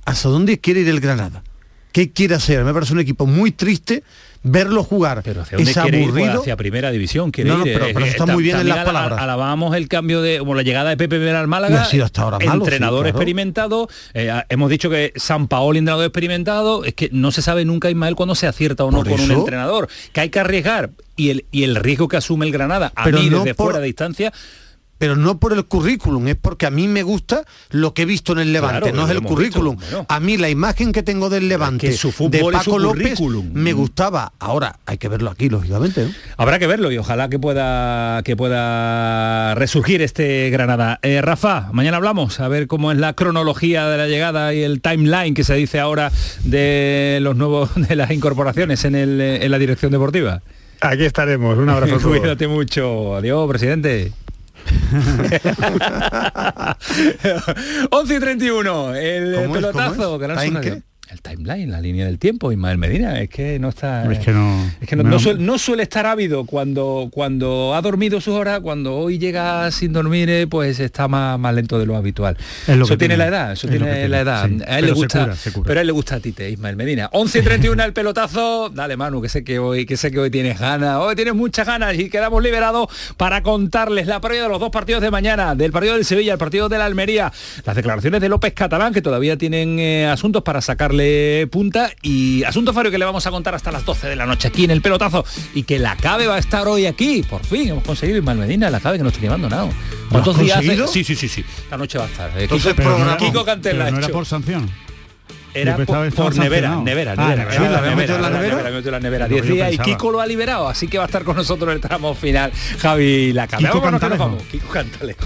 hacia dónde quiere ir el Granada. ¿Qué quiere hacer? Me parece un equipo muy triste verlo jugar. Pero hacia es aburrido. hacia primera división quiere no, pero, pero, está muy bien en las palabras. alabamos el cambio de como la llegada de Pepe Vera al Málaga ha sido hasta ahora malo, entrenador experimentado eh, hemos dicho que San Paolo entrenador experimentado es que no se sabe nunca Ismael cuando se acierta o no con un entrenador. Que hay que arriesgar. Y el, y el riesgo que asume el Granada a mí desde fuera de distancia pero no por el currículum, es porque a mí me gusta lo que he visto en el Levante, no es el currículum. A mí la imagen que tengo del Levante de Paco López me gustaba. Ahora hay que verlo aquí, lógicamente. Habrá que verlo y ojalá que pueda que pueda resurgir este Granada. Eh, Rafa, mañana hablamos a ver cómo es la cronología de la llegada y el timeline que se dice ahora de los nuevos de las incorporaciones en, el, en la dirección deportiva. Aquí estaremos. Un abrazo. Cuídate mucho. Adiós, presidente. 11 y 31, el pelotazo. El timeline, la línea del tiempo, Ismael Medina, es que no está. Es que no. Es que no, no, suele, estar ávido cuando, cuando ha dormido sus horas, cuando hoy llega sin dormir, eh, pues está más, más lento de lo habitual. eso tiene, la edad, eso tiene la edad. a él le gusta, pero a él le gusta a ti, Ismael Medina. 11 y 31 el pelotazo. Dale, Manu, que sé que hoy, que sé que hoy tienes ganas. Hoy tienes muchas ganas y quedamos liberados para contarles la previa de los dos partidos de mañana, del partido del Sevilla, el partido de la Almería, las declaraciones de López Catalán, que todavía tienen eh, asuntos para sacarle punta y asunto Fario que le vamos a contar hasta las 12 de la noche aquí en el pelotazo y que la CABE va a estar hoy aquí, por fin hemos conseguido Ismael Medina, la CABE que no estoy llevando nada. ¿Cuántos días Sí, sí, sí, sí. La noche va a estar. Eh, Kiko, pero Kiko Cantela. no era por sanción. Era por, por nevera, nevera, ah, nevera, nevera, la nevera, la nevera, 10 días y Kiko lo ha liberado, así que va a estar con nosotros en el tramo final Javi la Kiko Cantalejo. Kiko Cantalejo.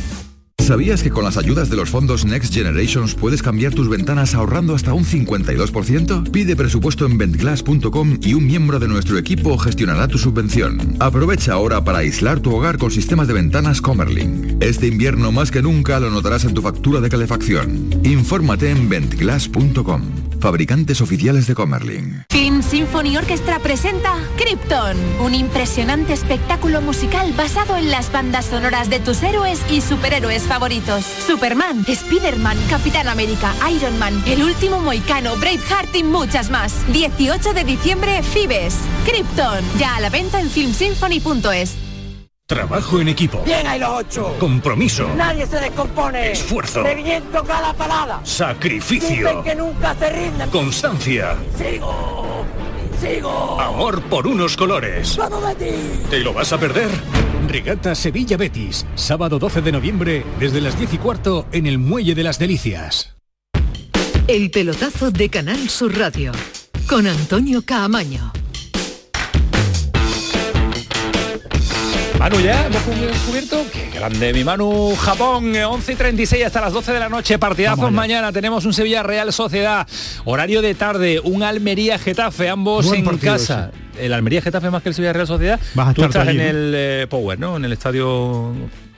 ¿Sabías que con las ayudas de los fondos Next Generations puedes cambiar tus ventanas ahorrando hasta un 52%? Pide presupuesto en ventglass.com y un miembro de nuestro equipo gestionará tu subvención. Aprovecha ahora para aislar tu hogar con sistemas de ventanas Comerling. Este invierno más que nunca lo notarás en tu factura de calefacción. Infórmate en ventglass.com. Fabricantes oficiales de Comerling. Film Symphony Orchestra presenta Krypton, un impresionante espectáculo musical basado en las bandas sonoras de tus héroes y superhéroes favoritos. Superman, Spider-Man, Capitán América, Iron Man, El Último Moicano, Braveheart y muchas más. 18 de diciembre, Fibes. Krypton, ya a la venta en filmsymphony.es. Trabajo en equipo. Bien hay los ocho. Compromiso. Nadie se descompone. Esfuerzo. De viento cada parada. Sacrificio. Dicen que nunca se rinden. Constancia. Sigo. Sigo. Amor por unos colores. ¡Vamos, Betis! ¿Te lo vas a perder? Regata Sevilla Betis. Sábado 12 de noviembre desde las 10 y cuarto en el Muelle de las Delicias. El pelotazo de Canal Sur Radio con Antonio Caamaño. Manu ya, hemos descubierto. Qué grande, mi Manu Japón, eh, 11 y 36 hasta las 12 de la noche. Partidazos mañana. Tenemos un Sevilla Real Sociedad. Horario de tarde, un Almería Getafe, ambos Buen en partido, casa. El Almería Getafe más que el Sevilla Real Sociedad. Vas a Tú estar estás allí, en el eh, Power, ¿no? En el estadio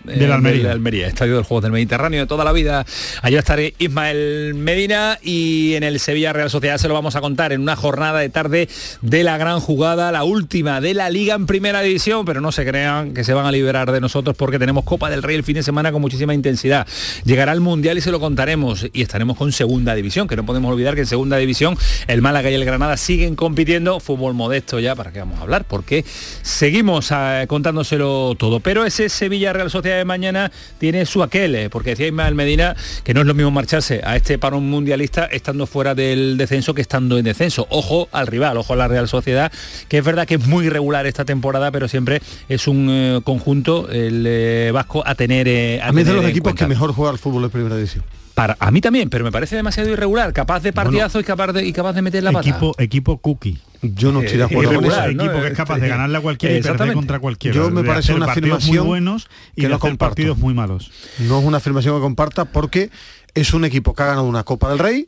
eh, Del Almería. del Almería, estadio del Juegos del Mediterráneo de toda la vida. Allí va a estar Ismael Medina y en el Sevilla Real Sociedad se lo vamos a contar en una jornada de tarde de la gran jugada, la última de la liga en primera división, pero no se crean que se van a liberar de nosotros porque tenemos Copa del Rey el fin de semana con muchísima intensidad. Llegará el Mundial y se lo contaremos y estaremos con segunda división, que no podemos olvidar que en segunda división el Málaga y el Granada siguen compitiendo, fútbol modesto ya, para qué vamos a hablar, porque seguimos eh, contándoselo todo, pero ese Sevilla Real Sociedad de mañana tiene su aquel, eh, porque decía Ismael Medina que no es lo mismo marcharse a este parón mundialista estando fuera del descenso que estando en descenso. Ojo al rival, ojo a la Real Sociedad, que es verdad que es muy irregular esta temporada, pero siempre es un eh, conjunto el eh, vasco a tener eh, A mí de los equipos cuenta. que mejor juega al fútbol de primera división. Para, a mí también, pero me parece demasiado irregular, capaz de partidazo y capaz de y capaz de meter la pata. Equipo, equipo cookie. Yo no estoy de Eh, acuerdo con eso. equipo que es capaz de ganarle a cualquiera y perder contra cualquiera. Yo me parece una afirmación muy buenos y que no hacer partidos muy malos. No es una afirmación que comparta porque es un equipo que ha ganado una Copa del Rey,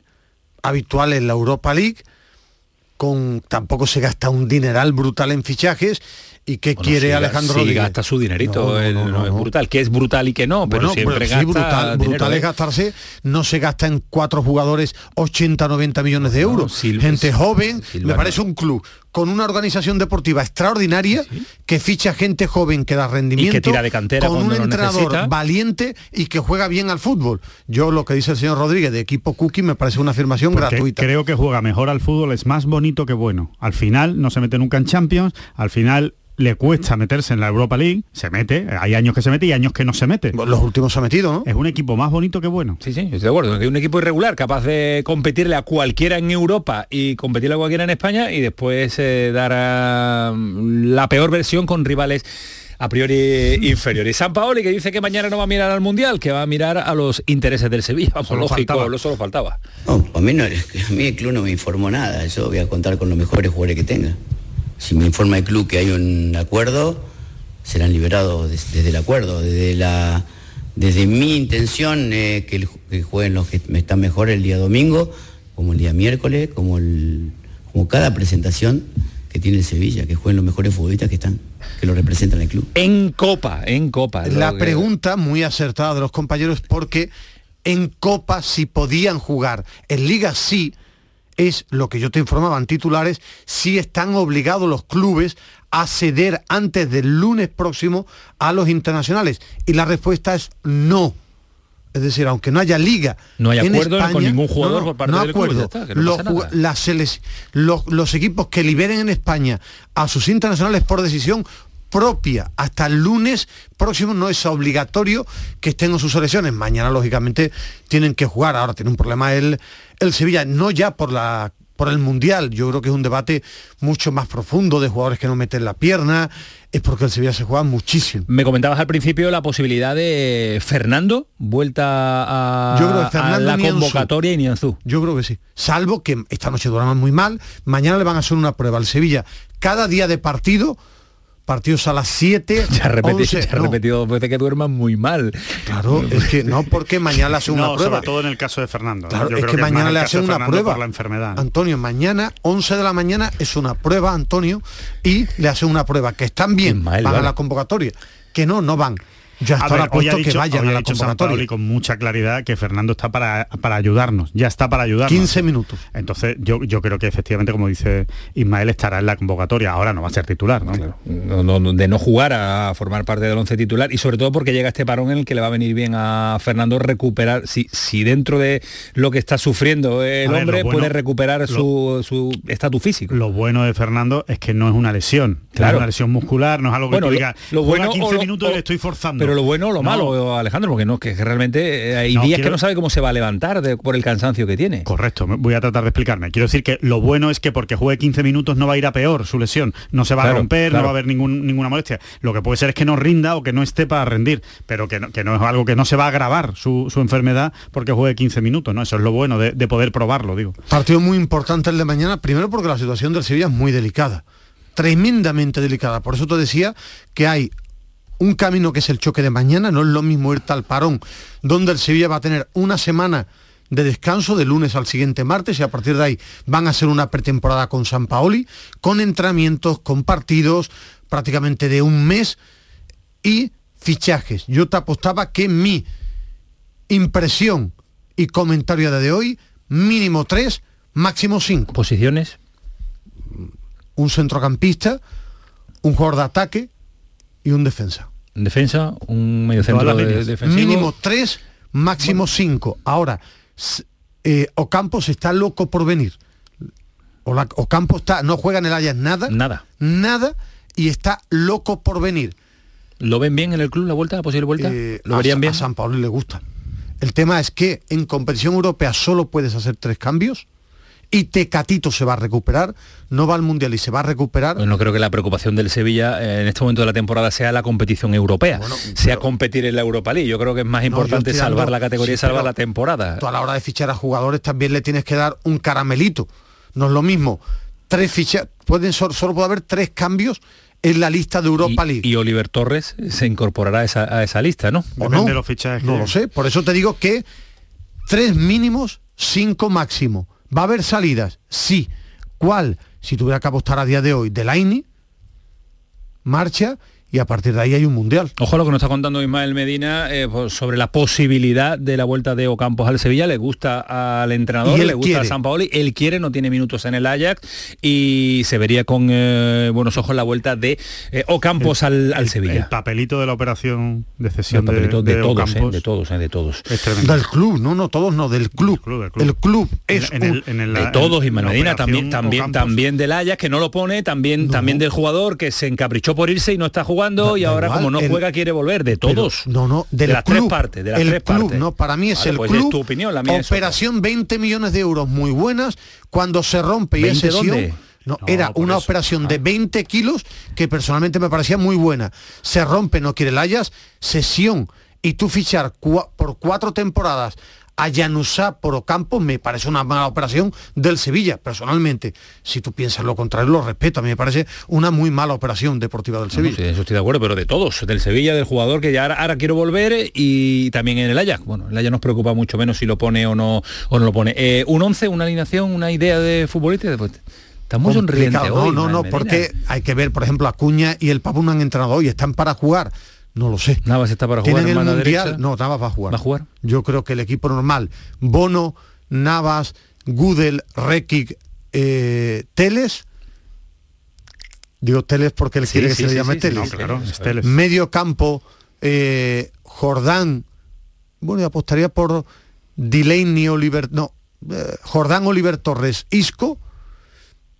habitual en la Europa League, con tampoco se gasta un dineral brutal en fichajes y Bueno, quiere Alejandro Rodríguez. gasta su dinerito, No, no, no, es brutal, que es brutal y que no, pero Bueno, siempre gasta sí, brutal, dinero, brutal ¿eh? es gastarse, no se gasta en cuatro jugadores 80, 90 millones de euros. Silva- Gente joven, Silva me parece un club con una organización deportiva extraordinaria que ficha gente joven que da rendimiento, tira de cantera con un entrenador necesita. valiente y que juega bien al fútbol. Yo lo que dice el señor Rodríguez de equipo Cookie me parece una afirmación Porque gratuita. creo que juega mejor al fútbol, es más bonito que bueno. Al final no se mete nunca en Champions, al final le cuesta meterse en la Europa League, se mete, hay años que se mete y años que no se mete. Los últimos se ha metido, ¿no? Es un equipo más bonito que bueno. Sí, sí, estoy de acuerdo. Que es un equipo irregular, capaz de competirle a cualquiera en Europa y competirle a cualquiera en España y después eh, dar a, mm, la peor versión con rivales a priori inferiores. San Paoli que dice que mañana no va a mirar al Mundial, que va a mirar a los intereses del Sevilla. Vamos, Solo lógico, faltaba. lo solo faltaba. No, a mí, no, a mí el club no me informó nada, yo voy a contar con los mejores jugadores que tenga. Si me informa el club que hay un acuerdo, serán liberados des- desde el acuerdo, desde la desde mi intención eh, que, el- que jueguen los que me están mejor el día domingo, como el día miércoles, como el como cada presentación que tiene el Sevilla, que jueguen los mejores futbolistas que están, que lo representan el club. En Copa, en Copa. La que- pregunta muy acertada de los compañeros porque en Copa si podían jugar, en Liga sí, es lo que yo te informaba en titulares, si están obligados los clubes a ceder antes del lunes próximo a los internacionales. Y la respuesta es no. Es decir, aunque no haya liga. No hay en acuerdo con ningún jugador por parte no del acuerdo. está, no las los equipos que liberen en España a sus internacionales por decisión propia hasta el lunes próximo no es obligatorio que estén en sus selecciones. Mañana, lógicamente, tienen que jugar. Ahora tiene un problema el, el Sevilla, no ya por la por el Mundial, yo creo que es un debate mucho más profundo de jugadores que no meten la pierna, es porque el Sevilla se juega muchísimo. Me comentabas al principio la posibilidad de Fernando, vuelta a, Yo creo que a Fernando la Nianzú. convocatoria y Nianzú. Yo creo que sí. Salvo que esta noche duerman muy mal, mañana le van a hacer una prueba al Sevilla. Cada día de partido, partidos a las 7, Ya ha repetido, 11, ya ha no, repetido dos veces que duerman muy mal. Claro, es que no porque mañana le hacen una No, prueba. sobre todo en el caso de Fernando. ¿no? Claro, Yo es creo que mañana le hacen una prueba. por la enfermedad. Antonio, mañana, 11 de la mañana, es una prueba, Antonio, y le hacen una prueba. Que están bien, Ismael, van a la convocatoria. Que no, no van. Yo hasta A ahora ver, hoy ha apuesto que dicho- vayan hoy a ha la dicho con mucha claridad que Fernando está para, para ayudarnos, ya está para ayudarnos. 15 minutos. Entonces yo, yo creo que efectivamente, como dice Ismael, estará en la convocatoria. Ahora no va a ser titular, ¿no? No, no, no, de no jugar a formar parte del once titular y sobre todo porque llega este parón en el que le va a venir bien a Fernando recuperar, si, si dentro de lo que está sufriendo el ver, hombre bueno- puede recuperar su su estatus físico. Lo bueno de Fernando es que no es una lesión, no es una lesión muscular, no es algo que Bueno, tú lo- digas, lo juega bueno 15 o lo- minutos y le estoy forzando. Pero lo bueno o lo No, malo, Alejandro, porque no, que realmente eh, hay No, días que no sabe cómo se va a levantar de- por el cansancio que tiene. Correcto, me- voy a tratar de explicarme. Quiero decir que lo bueno es que porque juegue 15 minutos no va a ir a peor su lesión, no se va Claro, a romper, claro. no va a haber ningún, ninguna molestia. Lo que puede ser es que no rinda o que no esté para rendir, pero que no, que no es algo que no se va a agravar su, su enfermedad porque juegue 15 minutos, ¿no? Eso es lo bueno de, de poder probarlo, digo. Partido muy importante el de mañana, primero porque la situación del Sevilla es muy delicada, tremendamente delicada. Por eso te decía que hay un camino que es el choque de mañana, no es lo mismo ir tal parón, donde el Sevilla va a tener una semana de descanso de lunes al siguiente martes y a partir de ahí van a hacer una pretemporada con San Paoli, con entrenamientos, con partidos prácticamente de un mes y fichajes. Yo te apostaba que mi impresión y comentario de hoy, mínimo tres, máximo cinco. ¿Posiciones? Un centrocampista, un jugador de ataque y un defensa. En defensa, un medio centro Todas las de, defensivo. Mínimo tres, máximo cinco. Ahora, eh, Ocampos está loco por venir. Ocampo está, no juega en el Ajax nada, Nada. nada, y está loco por venir. ¿Lo ven bien en el club la vuelta, la posible vuelta? Eh, ¿Lo verían bien? a San Pablo le gusta. El tema es que en competición europea solo puedes hacer tres cambios y Tecatito se va a recuperar, no va al Mundial y se va a recuperar. Pues no creo que la preocupación del Sevilla eh, en este momento de la temporada sea la competición europea, sea competir en la Europa League. Yo creo que es más No, importante dando- salvar la categoría y salvar la temporada. Tú a la hora de fichar a jugadores también le tienes que dar un caramelito. No es lo mismo. Tres fichas, pueden solo, solo puede haber tres cambios en la lista de Europa League. Y, Oliver Torres se incorporará a esa, a esa lista, ¿no? ¿O no? No lo sé. Por eso te digo que tres mínimos, cinco máximo. ¿Va a haber salidas? Sí. ¿Cuál? Si tuviera que apostar a día de hoy, Delaini, marcha y a partir de ahí hay un mundial. Ojo a lo que nos está contando Ismael Medina eh, pues, sobre la posibilidad de la vuelta de Ocampos al Sevilla. Le gusta al entrenador, le gusta quiere. a San Paoli, él quiere, no tiene minutos en el Ajax y se vería con eh, buenos ojos la vuelta de eh, Ocampos al, al El Sevilla. papelito de la operación de El cesión de, papelito de, de todos, Ocampos eh, de todos, eh, de todos. es tremendo. Del club, no, no, todos no, del club. El club es En el- en el- de todos, Ismael Medina, también, también, Ocampos. también del Ajax, que no lo pone, también, también del jugador que se encaprichó por irse y no está jugando Y ahora igual, como no el- juega quiere volver, de Pero- todos. no, no, del de las club. tres partes, de las el tres club, partes. no, para mí es Vale, el pues club. es tu opinión, la mía es otra. operación 20 millones de euros muy buenas. Cuando se rompe y es 20 sesión. dónde? No, No, era una eso. operación Ah. de 20 kilos que personalmente me parecía muy buena. Se rompe, no quiere el Ajax, sesión. Y tú fichar cua- por cuatro temporadas a Janusá por Ocampo me parece una mala operación del Sevilla, personalmente. Si tú piensas lo contrario, lo respeto. A mí me parece una muy mala operación deportiva del Sevilla. No, sí, eso estoy de acuerdo, pero de todos, del Sevilla, del jugador que ya ahora, ahora quiero volver y también en el Ajax. Bueno, el Ajax nos preocupa mucho menos si lo pone o no, o no lo pone. Eh, un 11, una alineación, una idea de futbolista y después... Está muy sonriente Complicado. hoy, No, no, no, porque hay que ver, por ejemplo, Acuña y el Papu no han entrenado hoy, están para jugar. No lo sé. Navas está para jugar ¿Tienen en el mundial? derecha. No, Navas va a jugar. ¿Va a jugar? Yo creo que el equipo normal, Bono, Navas, Gudel, Rekic, eh, Teles. Digo Teles porque él Sí, quiere que sí, se sí, le llame sí, sí, Teles. no, claro, es Teles. Medio campo, eh, Jordán. Bueno, y apostaría por Delaney Oliver. No, eh, Jordán Oliver Torres, Isco.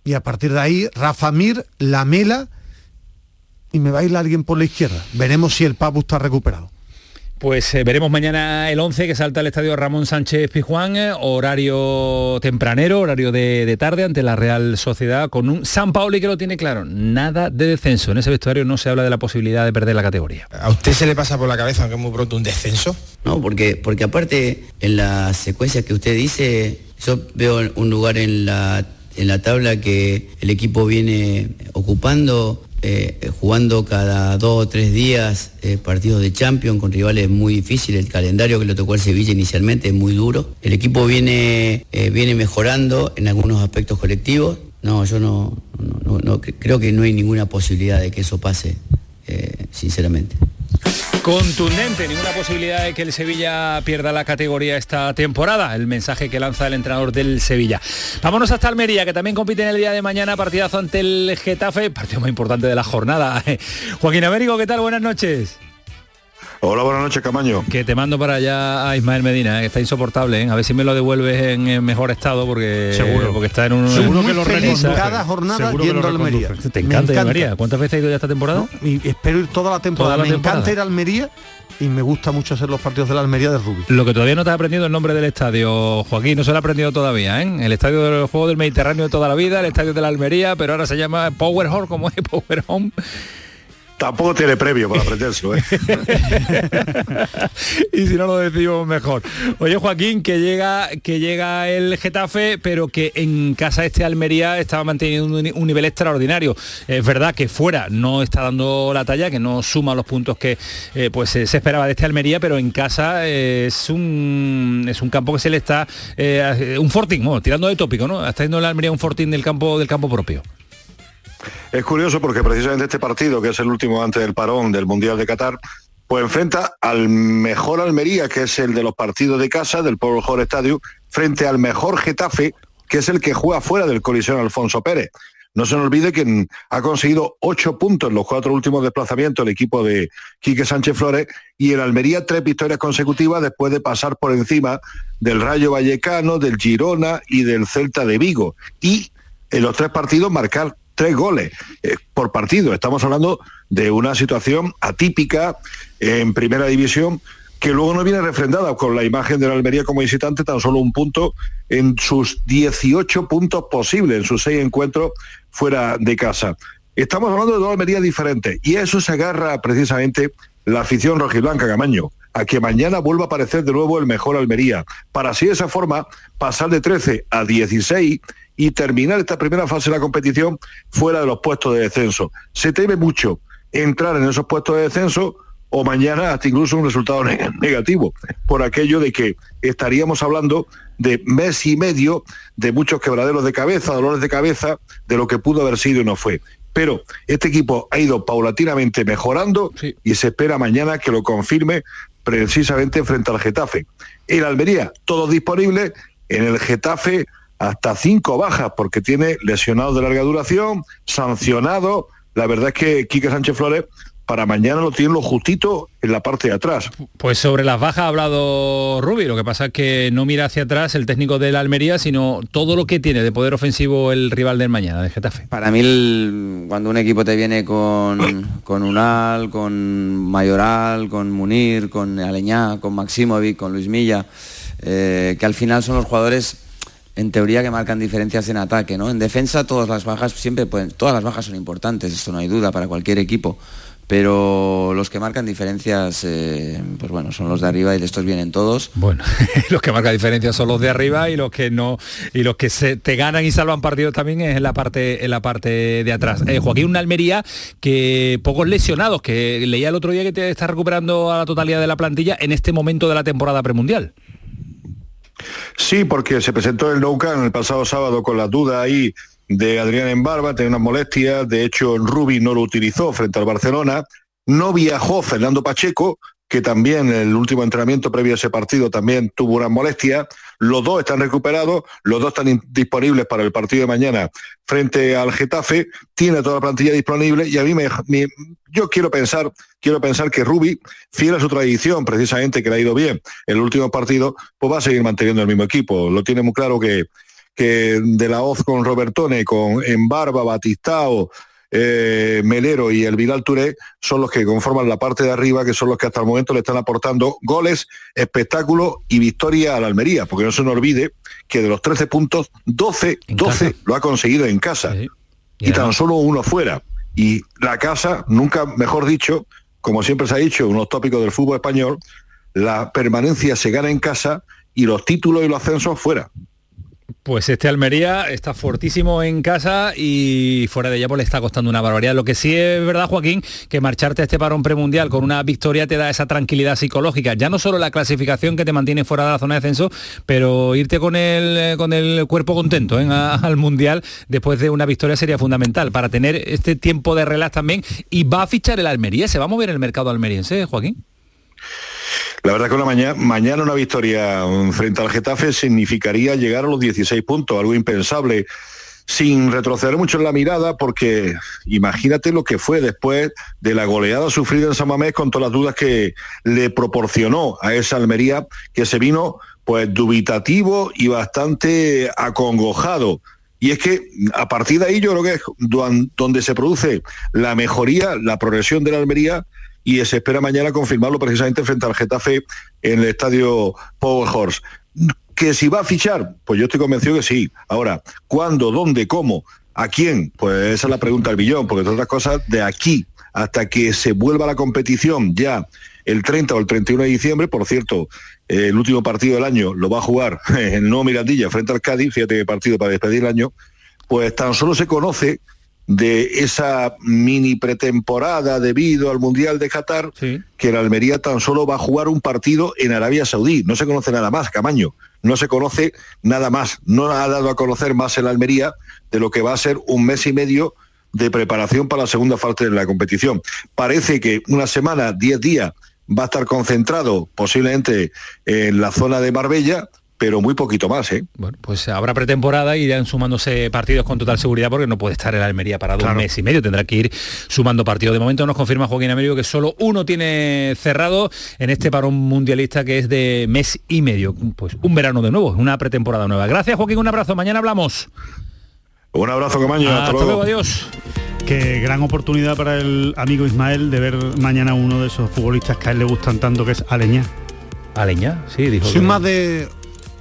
Y a partir de ahí, Rafa Mir, Lamela. Y me va a ir alguien por la izquierda. Veremos si el Papu está recuperado. Pues eh, veremos mañana el 11 que salta al estadio Ramón Sánchez Pizjuán, eh, horario tempranero, horario de, de tarde ante la Real Sociedad, con un San Paoli que lo tiene claro, nada de descenso. En ese vestuario no se habla de la posibilidad de perder la categoría. ¿A usted se le pasa por la cabeza, aunque es muy pronto, un descenso? No, porque, porque aparte en la secuencia que usted dice, yo veo un lugar en la, en la tabla que el equipo viene ocupando, eh, jugando cada dos o tres días eh, partidos de Champions con rivales muy difíciles. El calendario que le tocó al Sevilla inicialmente es muy duro. El equipo viene, eh, viene mejorando en algunos aspectos colectivos. No, yo no, no- creo que no hay ninguna posibilidad de que eso pase, sinceramente. Contundente, ninguna posibilidad de que el Sevilla pierda la categoría esta temporada. El mensaje que lanza el entrenador del Sevilla. Vámonos hasta Almería, que también compite en el día de mañana, partidazo ante el Getafe, partido más importante de la jornada. Joaquín Américo, ¿qué tal? Buenas noches. Hola, buenas noches, Camaño. Que te mando para allá a Ismael Medina, eh, que está insoportable. ¿eh? A ver si me lo devuelves en, en mejor estado porque Seguro. porque está en un Seguro que lo reconduce. cada jornada Seguro yendo a Almería. Te encanta, encanta. Almería. ¿Cuántas veces has ido ya esta temporada? Y espero ir toda la temporada. Toda la me temporada. encanta ir a Almería y me gusta mucho hacer los partidos de la Almería de Rubí. Lo que todavía no te has aprendido el nombre del estadio, Joaquín, no se lo ha aprendido todavía, ¿eh? El estadio del juego del Mediterráneo de toda la vida, el estadio de la Almería, pero ahora se llama Power Home, como es Power Home. Tampoco tiene premio para aprendérselo, ¿eh? y si no lo decimos mejor. Oye, Joaquín, que llega, que llega el Getafe, pero que en casa este Almería estaba manteniendo un, nivel extraordinario. Es verdad que fuera no está dando la talla, que no suma los puntos que eh, pues eh, se esperaba de este Almería, pero en casa eh, es un es un campo que se le está un fortín, tirando de tópico, ¿no? Está yendo la Almería un fortín del campo del campo propio. Es curioso porque precisamente este partido, que es el último antes del parón del Mundial de Qatar, pues enfrenta al mejor Almería, que es el de los partidos de casa, del Power Hall Stadium, frente al mejor Getafe, que es el que juega fuera del colisión Alfonso Pérez. No se nos olvide que ha conseguido ocho puntos en los cuatro últimos desplazamientos el equipo de Quique Sánchez Flores y el Almería tres victorias consecutivas después de pasar por encima del Rayo Vallecano, del Girona y del Celta de Vigo. Y en los tres partidos marcar tres goles eh, por partido. Estamos hablando de una situación atípica en primera división que luego no viene refrendada con la imagen de la Almería como visitante, tan solo un punto en sus 18 puntos posibles, en sus seis encuentros fuera de casa. Estamos hablando de dos Almerías diferentes y a eso se agarra precisamente la afición rojiblanca Gamaño, a que mañana vuelva a aparecer de nuevo el mejor Almería, para así de esa forma pasar de 13 a 16 y terminar esta primera fase de la competición fuera de los puestos de descenso. Se teme mucho entrar en esos puestos de descenso o mañana hasta incluso un resultado ne- negativo, por aquello de que estaríamos hablando de mes y medio de muchos quebraderos de cabeza, dolores de cabeza, de lo que pudo haber sido y no fue. Pero este equipo ha ido paulatinamente mejorando y se espera mañana que lo confirme precisamente frente al Getafe. En Almería, todo disponible, en el Getafe hasta cinco bajas, porque tiene lesionados de larga duración, sancionado. La verdad es que Quique Sánchez Flores para mañana lo tiene lo justito en la parte de atrás. Pues sobre las bajas ha hablado Rubi, lo que pasa es que no mira hacia atrás el técnico de la Almería, sino todo lo que tiene de poder ofensivo el rival del mañana, de Getafe. Para mí, el- cuando un equipo te viene con, con Unal, con Mayoral, con Munir, con Aleñá, con Maximovic, con Luis Milla, eh, que al final son los jugadores en teoría que marcan diferencias en ataque, ¿no? En defensa todas las bajas siempre pueden, todas las bajas son importantes, esto no hay duda para cualquier equipo. pero los que marcan diferencias, eh, pues bueno, son los de arriba y de estos vienen todos. Bueno, los que marcan diferencias son los de arriba y los que no y los que se te ganan y salvan partidos también es en la parte en la parte de atrás. Eh, Joaquín una Almería que pocos lesionados, que leía el otro día que te está recuperando a la totalidad de la plantilla en este momento de la temporada premundial. Sí, porque se presentó el Nou Camp el pasado sábado con la duda ahí de Adrián en Barba, tenía unas molestias, de hecho Rubi no lo utilizó frente al Barcelona, no viajó Fernando Pacheco, que también el último entrenamiento previo a ese partido también tuvo una molestia. Los dos están recuperados, los dos están disponibles para el partido de mañana frente al Getafe, tiene toda la plantilla disponible y a mí me, me, yo quiero pensar, quiero pensar que Rubi, fiel a su tradición, precisamente que le ha ido bien el último partido, pues va a seguir manteniendo el mismo equipo. Lo tiene muy claro que, que de la hoz con Robertone, con Embarba, Batistao, eh, Melero y el Vidal Touré son los que conforman la parte de arriba, que son los que hasta el momento le están aportando goles, espectáculo y victoria a la Almería, porque no se nos olvide que de los 13 puntos, 12, 12 lo ha conseguido en casa sí. y, y tan solo uno fuera. Y la casa, nunca mejor dicho, como siempre se ha dicho, unos tópicos del fútbol español, la permanencia se gana en casa y los títulos y los ascensos fuera. Pues este Almería está fortísimo en casa y fuera de ella pues le está costando una barbaridad. Lo que sí es verdad, Joaquín, que marcharte a este parón premundial con una victoria te da esa tranquilidad psicológica. Ya no solo la clasificación que te mantiene fuera de la zona de descenso, pero irte con el, con el cuerpo contento ¿eh? al Mundial después de una victoria sería fundamental para tener este tiempo de relax también. Y va a fichar el Almería, se va a mover el mercado almeriense, Joaquín. La verdad que mañana, mañana una victoria frente al Getafe significaría llegar a los 16 puntos, algo impensable, sin retroceder mucho en la mirada, porque imagínate lo que fue después de la goleada sufrida en San Mamés con todas las dudas que le proporcionó a esa Almería, que se vino pues dubitativo y bastante acongojado. Y es que a partir de ahí yo creo que es donde se produce la mejoría, la progresión de la Almería, y se espera mañana confirmarlo precisamente frente al Getafe en el estadio Power Horse. ¿Que si va a fichar? Pues yo estoy convencido que sí. Ahora, ¿cuándo, dónde, cómo? ¿A quién? Pues esa es la pregunta del billón, porque todas otras cosas, de aquí hasta que se vuelva la competición ya el 30 o el 31 de diciembre, por cierto, eh, el último partido del año lo va a jugar en nuevo Mirandilla frente al Cádiz, fíjate qué partido para despedir el año, pues tan solo se conoce de esa mini pretemporada debido al Mundial de Qatar, sí. que la Almería tan solo va a jugar un partido en Arabia Saudí. No se conoce nada más, Camaño. No se conoce nada más. No ha dado a conocer más el Almería de lo que va a ser un mes y medio de preparación para la segunda parte de la competición. Parece que una semana, diez días, va a estar concentrado posiblemente en la zona de Marbella, pero muy poquito más, ¿eh? Bueno, pues habrá pretemporada y irán sumándose partidos con total seguridad porque no puede estar el Almería parado claro. un mes y medio, tendrá que ir sumando partidos. De momento nos confirma Joaquín Américo que solo uno tiene cerrado en este parón mundialista que es de mes y medio. Pues un verano de nuevo, una pretemporada nueva. Gracias Joaquín, un abrazo, mañana hablamos. Un abrazo, Camaño. Hasta, Hasta luego. luego, adiós. Qué gran oportunidad para el amigo Ismael de ver mañana uno de esos futbolistas que a él le gustan tanto, que es Aleñá. Aleñá, sí, dijo. Soy más de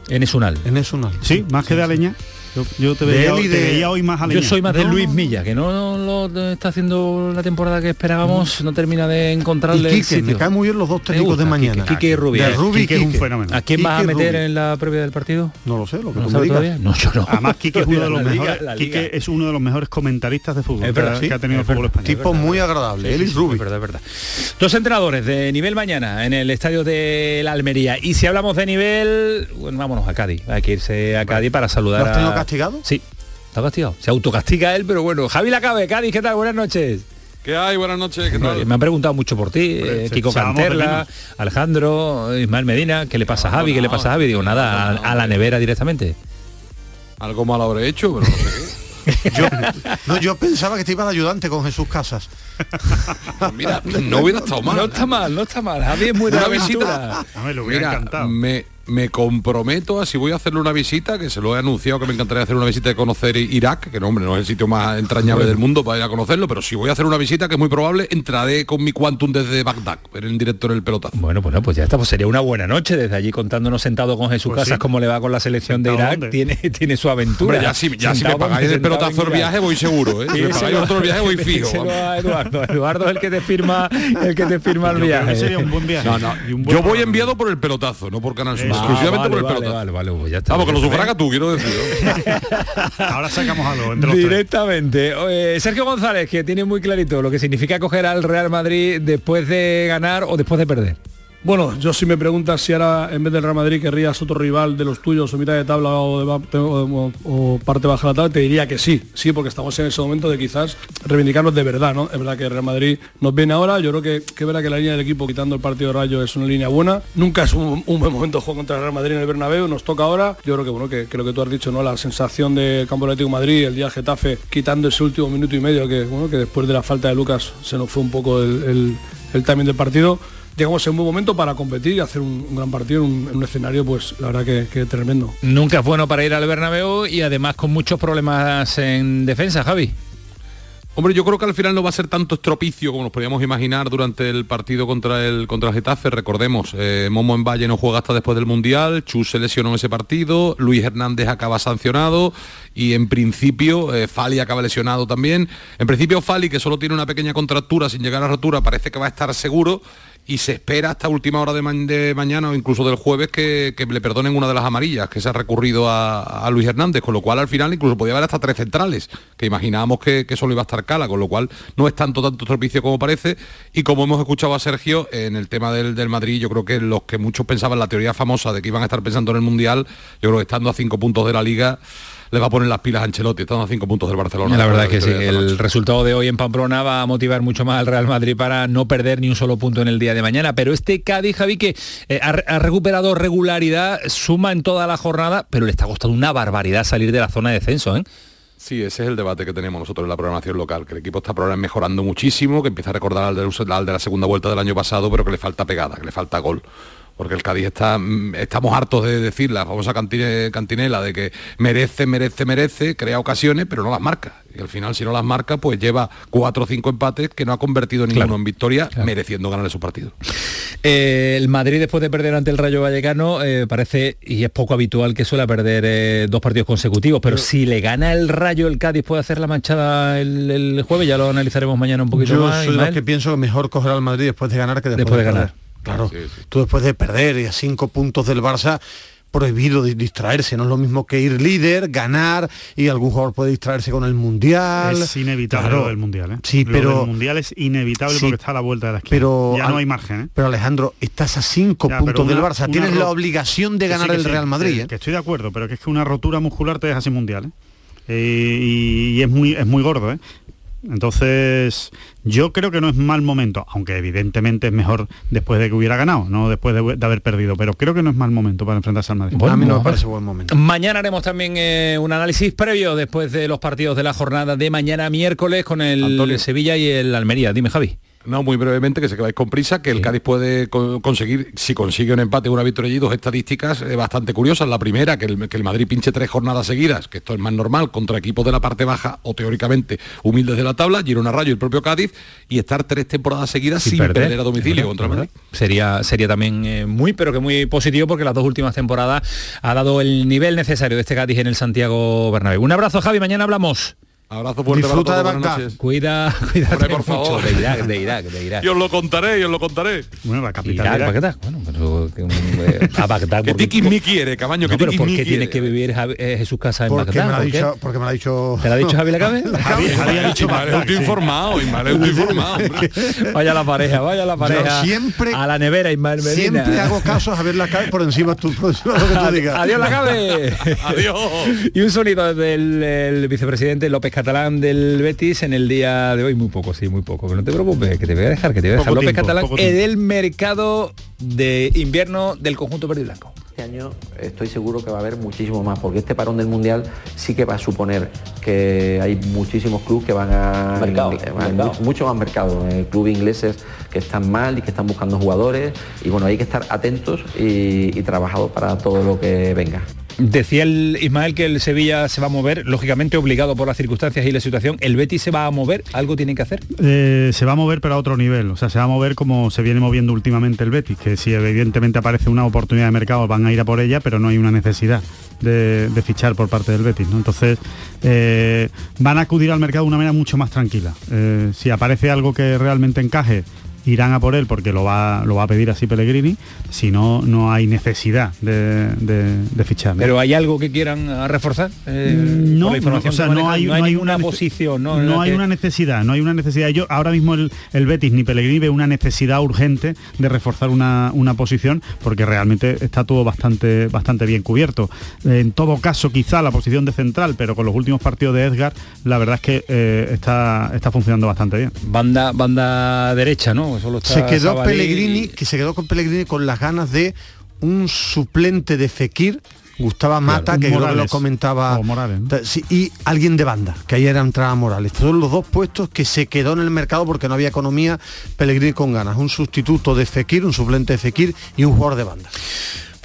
en Esunal. En Esunal. Sí, más que de Aleña. Yo, yo te, veía, de te de... veía, hoy más Aleña. Yo soy más de Luis Milla, que no, no, lo está haciendo la temporada que esperábamos, no, no termina de encontrarle y Quique, me cae muy bien los dos técnicos de mañana. Quique, Quique y Rubí. De Rubí Quique, es un fenómeno. ¿A quién vas a meter Rubí. en la previa del partido? No lo sé, lo que ¿No tú me digas. todavía? No, yo no. Además, Quique es uno de los mejores. Quique es uno de los mejores comentaristas de fútbol Es verdad, que, sí, ha tenido el fútbol español. Tipo muy agradable, él y Rubí. Es verdad, verdad. Dos entrenadores de nivel mañana en el estadio de la Almería. Y si hablamos de nivel, bueno, vámonos a Cádiz. Hay que irse a Cádiz para saludar ¿Lo has tenido a... castigado? Sí, está castigado. Se autocastiga él, pero bueno. Javi Lacabe, Cádiz, ¿qué tal? Buenas noches. ¿Qué hay? Buenas noches, ¿qué tal? Me han preguntado mucho por ti, eh, Kiko Canterla. Alejandro, Ismael Medina, ¿qué le pasa a Javi? ¿Qué le pasa a Javi? Digo, nada, a, a la nevera directamente. Algo mal habré hecho, pero no sé qué. Yo, no, yo pensaba que te iba de ayudante con Jesús Casas. Pues mira, no hubiera estado mal. No está mal, no está mal. Javi es muy de Una aventura. visita. A mí me lo hubiera Mira, encantado. me, me comprometo a si voy a hacerle una visita, que se lo he anunciado que me encantaría hacer una visita de conocer Irak, que no, hombre, no es el sitio más entrañable del mundo para ir a conocerlo, pero si voy a hacer una visita, que es muy probable, entraré con mi Quantum desde Bagdad, en el director del pelotazo. Bueno, pues, no, pues ya está, pues sería una buena noche desde allí contándonos sentado con Jesús Pues Casas sí. cómo le va con la selección de ¿Sentado Irak, dónde? tiene, tiene su aventura. Hombre, ya si, ya si me pagáis el pelotazo el viaje, voy seguro, ¿eh? Si me pagáis a- otro viaje, voy fijo. Eduardo. Eduardo es el que te firma, el que te firma el Yo viaje. sería un buen viaje. No, no, Yo voy enviado por el pelotazo, no por Canal Sur. Ah, exclusivamente vale, por el vale, pelotazo. vale, vale, pues ya está. Vamos, que lo sufraga tú, quiero decir. Ahora sacamos algo entre los tres. Directamente. Eh, Sergio González, que tiene muy clarito lo que significa coger al Real Madrid después de ganar o después de perder. Bueno, yo si me preguntas si ahora en vez del Real Madrid querrías otro rival de los tuyos o mitad de tabla o, de parte baja de la tabla, te diría que sí, sí, porque estamos en ese momento de quizás reivindicarnos de verdad, ¿no? Es verdad que el Real Madrid nos viene ahora, yo creo que, que verdad que la línea del equipo quitando el partido de Rayo es una línea buena, nunca es un, buen momento jugar contra el Real Madrid en el Bernabéu, nos toca ahora, yo creo que bueno, que, lo que tú has dicho, ¿no? La sensación del Campo Atlético de Madrid, el día Getafe, quitando ese último minuto y medio que, bueno, que después de la falta de Lucas se nos fue un poco el, el, el timing del partido llegamos en un buen momento para competir y hacer un, un gran partido en un, en un escenario, pues la verdad que, que tremendo. Nunca es bueno para ir al Bernabéu y además con muchos problemas en defensa, Javi. Hombre, yo creo que al final no va a ser tanto estropicio como nos podíamos imaginar durante el partido contra el contra el Getafe. Recordemos, eh, Momo en Valle no juega hasta después del Mundial, Chus se lesionó en ese partido, Luis Hernández acaba sancionado y en principio eh, Fali acaba lesionado también. En principio Fali, que solo tiene una pequeña contractura sin llegar a rotura, parece que va a estar seguro y se espera hasta última hora de, de mañana o incluso del jueves que, que le perdonen una de las amarillas que se ha recurrido a, a Luis Hernández, con lo cual al final incluso podía haber hasta tres centrales, que imaginábamos que, que solo iba a estar Cala, con lo cual no es tanto tanto estropicio como parece. Y como hemos escuchado a Sergio, en el tema del, del Madrid, yo creo que los que muchos pensaban la teoría famosa de que iban a estar pensando en el Mundial, yo creo que estando a cinco puntos de la liga, le va a poner las pilas a Ancelotti, estando a cinco puntos del Barcelona. La verdad es que sí, el resultado de hoy en Pamplona va a motivar mucho más al Real Madrid para no perder ni un solo punto en el día de mañana. Pero este Cádiz, Javi, que eh, ha, re- ha recuperado regularidad, suma en toda la jornada, pero le está costando una barbaridad salir de la zona de descenso, ¿eh? Sí, ese es el debate que tenemos nosotros en la programación local, que el equipo está mejorando muchísimo, que empieza a recordar al de, al de la segunda vuelta del año pasado, pero que le falta pegada, que le falta gol. Porque el Cádiz está, mm, estamos hartos de decir la famosa cantine- cantinela de que merece, merece, merece, crea ocasiones, pero no las marca. Y al final, si no las marca, pues lleva cuatro o cinco empates que no ha convertido ninguno en victoria, mereciendo ganar esos partidos. Eh, el Madrid después de perder ante el Rayo Vallecano eh, parece y es poco habitual que suele perder eh, dos partidos consecutivos, pero si le gana el Rayo el Cádiz puede hacer la manchada el, el jueves, ya lo analizaremos mañana un poquito Yo más. soy de los Ismael. que pienso que mejor coger al Madrid después de ganar que después, Después de ganar. Claro, tú después de perder y a cinco puntos del Barça, prohibido di- distraerse, no es lo mismo que ir líder, ganar y algún jugador puede distraerse con el Mundial. Es inevitable Claro. lo del Mundial, ¿eh? Sí, Lo pero del Mundial es inevitable Sí, porque está a la vuelta de la esquina. pero ya no hay margen, ¿eh? Pero Alejandro, estás a cinco Ya, puntos del Barça, tienes la obligación de ganar sí, el sí, Real Madrid. que- ¿eh? Que estoy de acuerdo, pero que es que una rotura muscular te deja sin mundial, ¿eh? Eh, y, y es muy es muy gordo, ¿eh? Entonces, yo creo que no es mal momento, aunque evidentemente es mejor después de que hubiera ganado, no después de, de haber perdido, pero creo que no es mal momento para enfrentarse al Madrid. Bueno, a mí no me parece buen momento. Mañana haremos también eh, un análisis previo después de los partidos de la jornada de mañana miércoles con el Antonio. Sevilla y el Almería. Dime, Javi. No, muy brevemente, que se que vais con prisa, que el Cádiz puede co- conseguir, si consigue un empate, una victoria y dos estadísticas eh, bastante curiosas. La primera, que el, que el Madrid pinche tres jornadas seguidas, que esto es más normal, contra equipos de la parte baja o teóricamente humildes de la tabla, Girona Rayo y el propio Cádiz, y estar tres temporadas seguidas sin, perder, a domicilio ¿verdad? contra el Madrid. Sería, sería también eh, muy, pero que muy positivo porque las dos últimas temporadas ha dado el nivel necesario de este Cádiz en el Santiago Bernabéu. Un abrazo, Javi. Mañana hablamos. Abrazo fuerte Disfruta para de todos, Bagdad. noches. Cuida, cuídate Hombre, por mucho. favor. De Irak, de Irak, de Irak. Y os lo contaré, y os lo contaré. Bueno, la capital Irak, de Irak. Bagdad. Bueno, pero que eh, a Bagdad. Que porque- Tiki quiere, Cabaño, que No, pero Tiki ¿por qué quiere. tiene que vivir Javi- eh, Jesús Casa en Porque me, lo ha ¿Por qué? dicho, porque me lo ha dicho... ¿Te lo ha dicho Javi Lacabe? Javi, Javi ha dicho Ismael, Bagdad, estoy sí. informado, Ismael, estoy informado. Vaya la pareja, vaya la pareja. siempre- a la nevera, Ismael Medina. Siempre hago caso a Javier Lacabe por encima, tú, por encima de lo que tú digas. Adiós la cabe. Adiós. Y un sonido del el vicepresidente López Catalán del Betis en el día de hoy, muy poco, sí, muy poco. Pero no te preocupes, que te voy a dejar, que te voy a dejar. Poco López tiempo, Catalán en el mercado de invierno del conjunto verde y blanco. año estoy seguro que va a haber muchísimo más, porque este parón del Mundial sí que va a suponer que hay muchísimos clubes que van a... Mercado, van- mercado. mucho- mucho más mercado, eh, clubes ingleses que están mal y que están buscando jugadores, y bueno, hay que estar atentos y, y trabajados para todo lo que venga. Decía el Ismael que el Sevilla se va a mover, lógicamente obligado por las circunstancias y la situación. ¿El Betis se va a mover? ¿Algo tiene que hacer? Eh, se va a mover pero a otro nivel, o sea, se va a mover como se viene moviendo últimamente el Betis, que si evidentemente aparece una oportunidad de mercado van a ir a por ella, pero no hay una necesidad de, fichar por parte del Betis, ¿no? Entonces eh, van a acudir al mercado de una manera mucho más tranquila. Eh, si aparece algo que realmente encaje, irán a por él porque lo va, lo va a pedir así Pellegrini, si no, no hay necesidad de, de- de fichar. ¿no? ¿Pero hay algo que quieran ah, reforzar? Eh, no, por la información o sea, no hay, no hay nece- posición, ¿no? No la hay que- una necesidad, no hay una necesidad. Yo ahora mismo el, el Betis ni Pellegrini ve una necesidad urgente de reforzar una, una posición porque realmente está todo bastante, bastante bien cubierto. En todo caso, quizá la posición de central, pero con los últimos partidos de Edgar, la verdad es que eh, está, está funcionando bastante bien. Banda, banda derecha, ¿no? Solo está Se quedó Sabalí. Pellegrini, que se quedó con Pellegrini con las ganas de un suplente de Fekir, Gustavo Mata, que que lo Morales. comentaba, Morales, y alguien de banda, que ayer entraba Morales. Son los dos puestos que se quedó en el mercado porque no había economía, Pellegrini con ganas. Un sustituto de Fekir, un suplente de Fekir y un jugador de banda.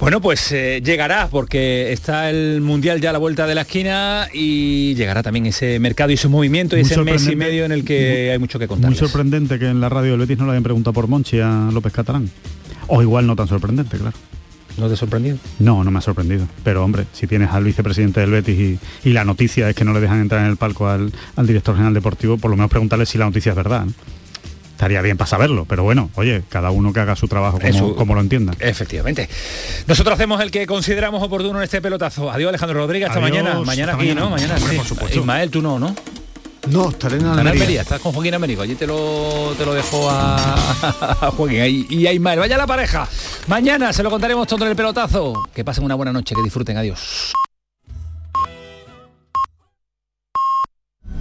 Bueno, pues eh, llegará porque está el Mundial ya a la vuelta de la esquina y llegará también ese mercado y ese movimiento y ese mes y medio en el que hay mucho que contar. Muy sorprendente que en la radio del Betis no le hayan preguntado por Monchi a López Catalán. O igual no tan sorprendente, claro. ¿No te ha sorprendido? No, no me ha sorprendido. Pero hombre, si tienes al vicepresidente del Betis y, y la noticia es que no le dejan entrar en el palco al, al director general deportivo, por lo menos preguntarle si la noticia es verdad. ¿no? Estaría bien para saberlo, pero bueno, oye, cada uno que haga su trabajo como, Eso- como lo entienda. Efectivamente. Nosotros hacemos el que consideramos oportuno en este pelotazo. Adiós Alejandro Rodríguez, hasta Adiós, mañana. Mañana hasta aquí, mañana. ¿no? Mañana sí. por supuesto. Ismael, tú no, ¿no? No, estaré en Almería. Almería, estás con Joaquín Américo. Allí te lo, te lo dejo a, a Joaquín y, y a Ismael. Vaya la pareja. Mañana se lo contaremos todo en el pelotazo. Que pasen una buena noche, que disfruten. Adiós.